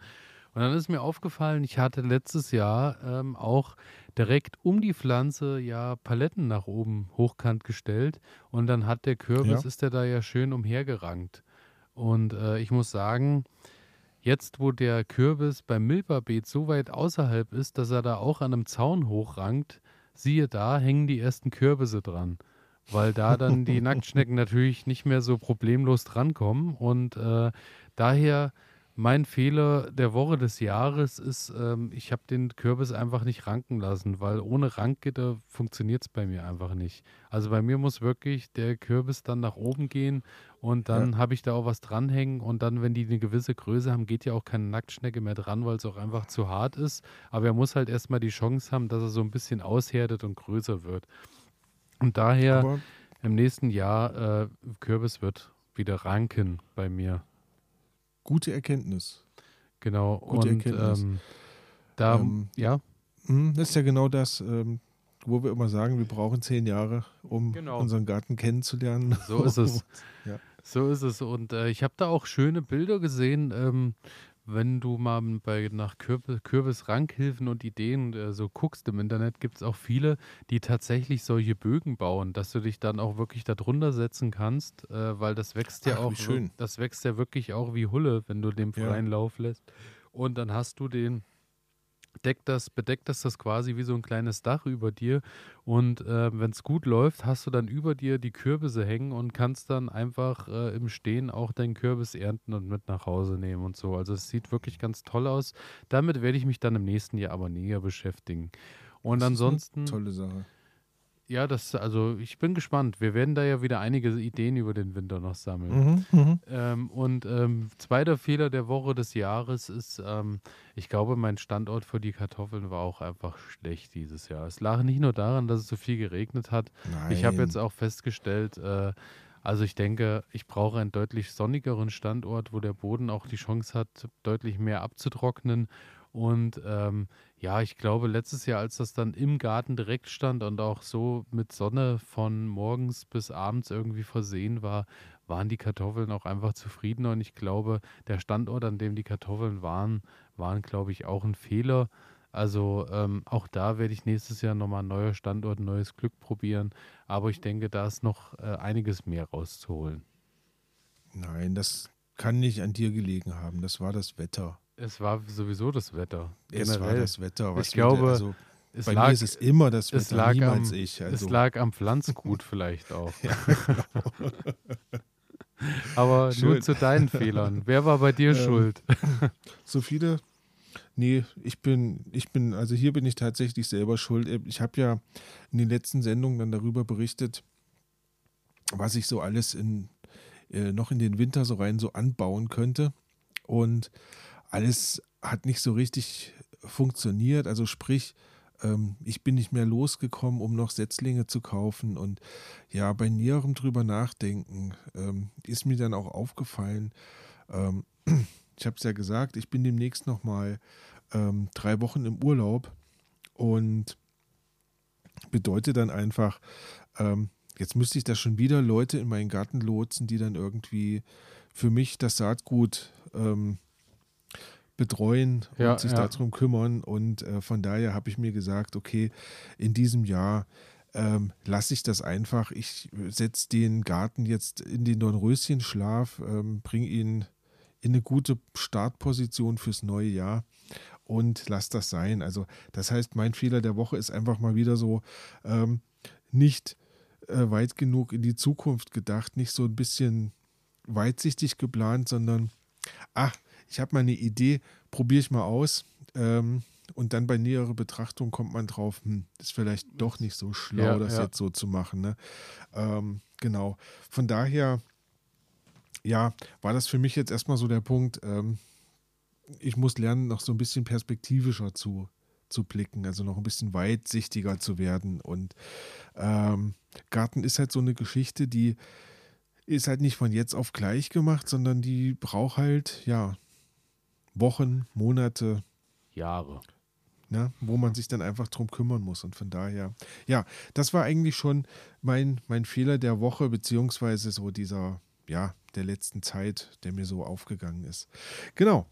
Und dann ist mir aufgefallen, ich hatte letztes Jahr ähm, auch direkt um die Pflanze ja Paletten nach oben hochkant gestellt und dann hat der Kürbis, ja. ist der da ja schön umhergerankt. Und äh, ich muss sagen, Jetzt, wo der Kürbis beim Milberbeet so weit außerhalb ist, dass er da auch an einem Zaun hochrankt, siehe da, hängen die ersten Kürbisse dran. Weil da dann die Nacktschnecken natürlich nicht mehr so problemlos drankommen. Und äh, daher mein Fehler der Woche des Jahres ist, ähm, ich habe den Kürbis einfach nicht ranken lassen, weil ohne Rankgitter funktioniert es bei mir einfach nicht. Also bei mir muss wirklich der Kürbis dann nach oben gehen und dann ja. habe ich da auch was dranhängen und dann, wenn die eine gewisse Größe haben, geht ja auch keine Nacktschnecke mehr dran, weil es auch einfach zu hart ist. Aber er muss halt erstmal die Chance haben, dass er so ein bisschen aushärtet und größer wird. Und daher Aber im nächsten Jahr äh, Kürbis wird wieder ranken bei mir. Gute Erkenntnis. Genau. Gute und Erkenntnis. Ähm, da, ähm, ja. Hm, das ist ja genau das, ähm, wo wir immer sagen, wir brauchen zehn Jahre, um genau. unseren Garten kennenzulernen. So ist es. ja. So ist es. Und äh, ich habe da auch schöne Bilder gesehen, ähm, wenn du mal bei, nach Kürbis, Kürbisrankhilfen und Ideen äh, so guckst im Internet, gibt es auch viele, die tatsächlich solche Bögen bauen, dass du dich dann auch wirklich darunter setzen kannst, äh, weil das wächst ja Ach, auch, das wächst ja wirklich auch wie Hulle, wenn du dem freien ja. Lauf lässt. Und dann hast du den deckt das, bedeckt das das quasi wie so ein kleines Dach über dir. Und äh, wenn es gut läuft, hast du dann über dir die Kürbisse hängen und kannst dann einfach äh, im Stehen auch deinen Kürbis ernten und mit nach Hause nehmen und so. Also es sieht wirklich ganz toll aus. Damit werde ich mich dann im nächsten Jahr aber näher beschäftigen. Und ansonsten. tolle Sache. Ja, das, also ich bin gespannt. Wir werden da ja wieder einige Ideen über den Winter noch sammeln. Mhm, mhm. Ähm, und ähm, zweiter Fehler der Woche des Jahres ist, ähm, ich glaube, mein Standort für die Kartoffeln war auch einfach schlecht dieses Jahr. Es lag nicht nur daran, dass es so viel geregnet hat. Ich habe Nein. jetzt auch festgestellt, äh, also ich denke, ich brauche einen deutlich sonnigeren Standort, wo der Boden auch die Chance hat, deutlich mehr abzutrocknen. Und ähm, ja, ich glaube, letztes Jahr, als das dann im Garten direkt stand und auch so mit Sonne von morgens bis abends irgendwie versehen war, waren die Kartoffeln auch einfach zufriedener. Und ich glaube, der Standort, an dem die Kartoffeln waren, waren, glaube ich, auch ein Fehler. Also ähm, auch da werde ich nächstes Jahr nochmal ein neuer Standort, ein neues Glück probieren. Aber ich denke, da ist noch äh, einiges mehr rauszuholen. Nein, das kann nicht an dir gelegen haben. Das war das Wetter. Es war sowieso das Wetter. Es war Generell. das Wetter. Was Ich glaube, also es bei lag, mir ist es immer das es Wetter, lag niemals am- ich. es Also, lag am Pflanzgut vielleicht auch. Ja, Aber nur Schön. zu deinen Fehlern. Wer war bei dir Ähm, schuld? so viele. Nee, ich bin, ich bin, also hier bin ich tatsächlich selber schuld. Ich habe ja in den letzten Sendungen dann darüber berichtet, was ich so alles in, äh, noch in den Winter so rein so anbauen könnte. Und alles hat nicht so richtig funktioniert. Also sprich, ähm, ich bin nicht mehr losgekommen, um noch Setzlinge zu kaufen. Und ja, bei näherem drüber nachdenken ähm, ist mir dann auch aufgefallen, ähm, ich habe es ja gesagt, ich bin demnächst noch mal ähm, drei Wochen im Urlaub und bedeutet dann einfach, jetzt müsste ich da schon wieder Leute in meinen Garten lotsen, die dann irgendwie für mich das Saatgut betreuen Ja, und sich ja. darum kümmern. Und äh, von daher habe ich mir gesagt, okay, in diesem Jahr ähm, lasse ich das einfach. Ich setze den Garten jetzt in den Dornröschenschlaf, ähm, bringe ihn in eine gute Startposition fürs neue Jahr und lass das sein. Also das heißt, mein Fehler der Woche ist einfach mal wieder so ähm, nicht äh, weit genug in die Zukunft gedacht, nicht so ein bisschen weitsichtig geplant, sondern ach, ich habe mal eine Idee, probiere ich mal aus. Ähm, und dann bei näherer Betrachtung kommt man drauf, hm, ist vielleicht doch nicht so schlau, Ja, das ja. jetzt so zu machen. Ne? Ähm, genau. Von daher, ja, war das für mich jetzt erstmal so der Punkt, ähm, ich muss lernen, noch so ein bisschen perspektivischer zu, zu blicken, also noch ein bisschen weitsichtiger zu werden. Und ähm, Garten ist halt so eine Geschichte, die ist halt nicht von jetzt auf gleich gemacht, sondern die braucht halt, ja, Wochen, Monate, Jahre. ne, wo man sich dann einfach drum kümmern muss. Und von daher, ja, das war eigentlich schon mein, mein Fehler der Woche, beziehungsweise so dieser, ja, der letzten Zeit, der mir so aufgegangen ist. Genau.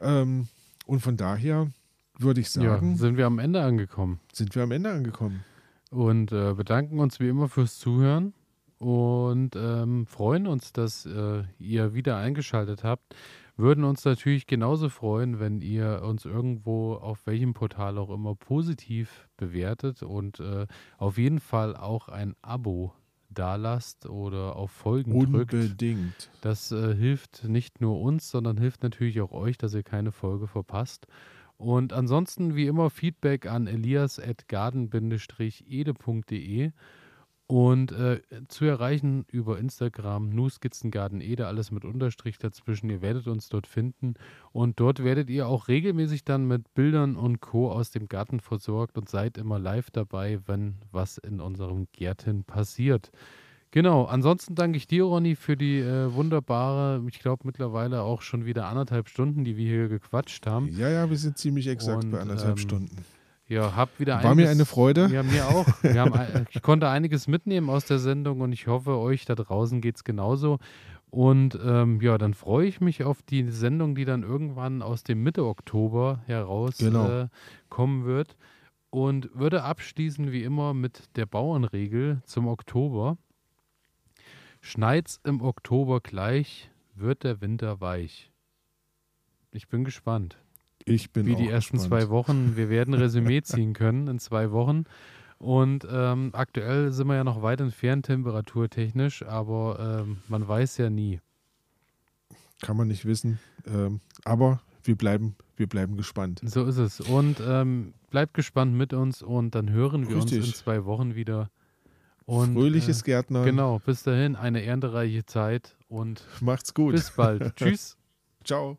Ähm, und von daher würde ich Ja, sagen, sind wir am Ende angekommen. sind wir am Ende angekommen. Und äh, bedanken uns wie immer fürs Zuhören und ähm, freuen uns, dass äh, ihr wieder eingeschaltet habt. Würden uns natürlich genauso freuen, wenn ihr uns irgendwo auf welchem Portal auch immer positiv bewertet und äh, auf jeden Fall auch ein Abo dalasst oder auf Folgen drückt. Unbedingt. Das äh, hilft nicht nur uns, sondern hilft natürlich auch euch, dass ihr keine Folge verpasst. Und ansonsten wie immer Feedback an elias.garden-ede.de und äh, zu erreichen über Instagram, nuskizzengartenede, alles mit Unterstrich dazwischen. Ihr werdet uns dort finden und dort werdet ihr auch regelmäßig dann mit Bildern und Co. aus dem Garten versorgt und seid immer live dabei, wenn was in unserem Gärten passiert. Genau, ansonsten danke ich dir, Ronny, für die äh, wunderbare, ich glaube mittlerweile auch schon wieder anderthalb Stunden, die wir hier gequatscht haben. Ja, ja, wir sind ziemlich exakt Und, bei anderthalb ähm, Stunden. Ja, hab wieder War mir eine Freude. Ja, mir auch. Wir haben, ich konnte einiges mitnehmen aus der Sendung und ich hoffe, euch da draußen geht es genauso. Und ähm, ja, dann freue ich mich auf die Sendung, die dann irgendwann aus dem Mitte Oktober heraus Genau. äh, kommen wird. Und würde abschließen wie immer mit der Bauernregel zum Oktober. Schneit's im Oktober gleich, wird der Winter weich. Ich bin gespannt Ich bin wie die ersten gespannt. zwei Wochen. Wir werden Resümee ziehen können in zwei Wochen. Und ähm, aktuell sind wir ja noch weit entfernt temperaturtechnisch, aber ähm, man weiß ja nie. Kann man nicht wissen. Ähm, aber wir bleiben, wir bleiben gespannt. So ist es. Und ähm, bleibt gespannt mit uns und dann hören wir uns in Richtig. zwei Wochen wieder. Und, Fröhliches Gärtnern. Genau, bis dahin eine erntereiche Zeit und Macht's gut. bis bald. Tschüss. Ciao.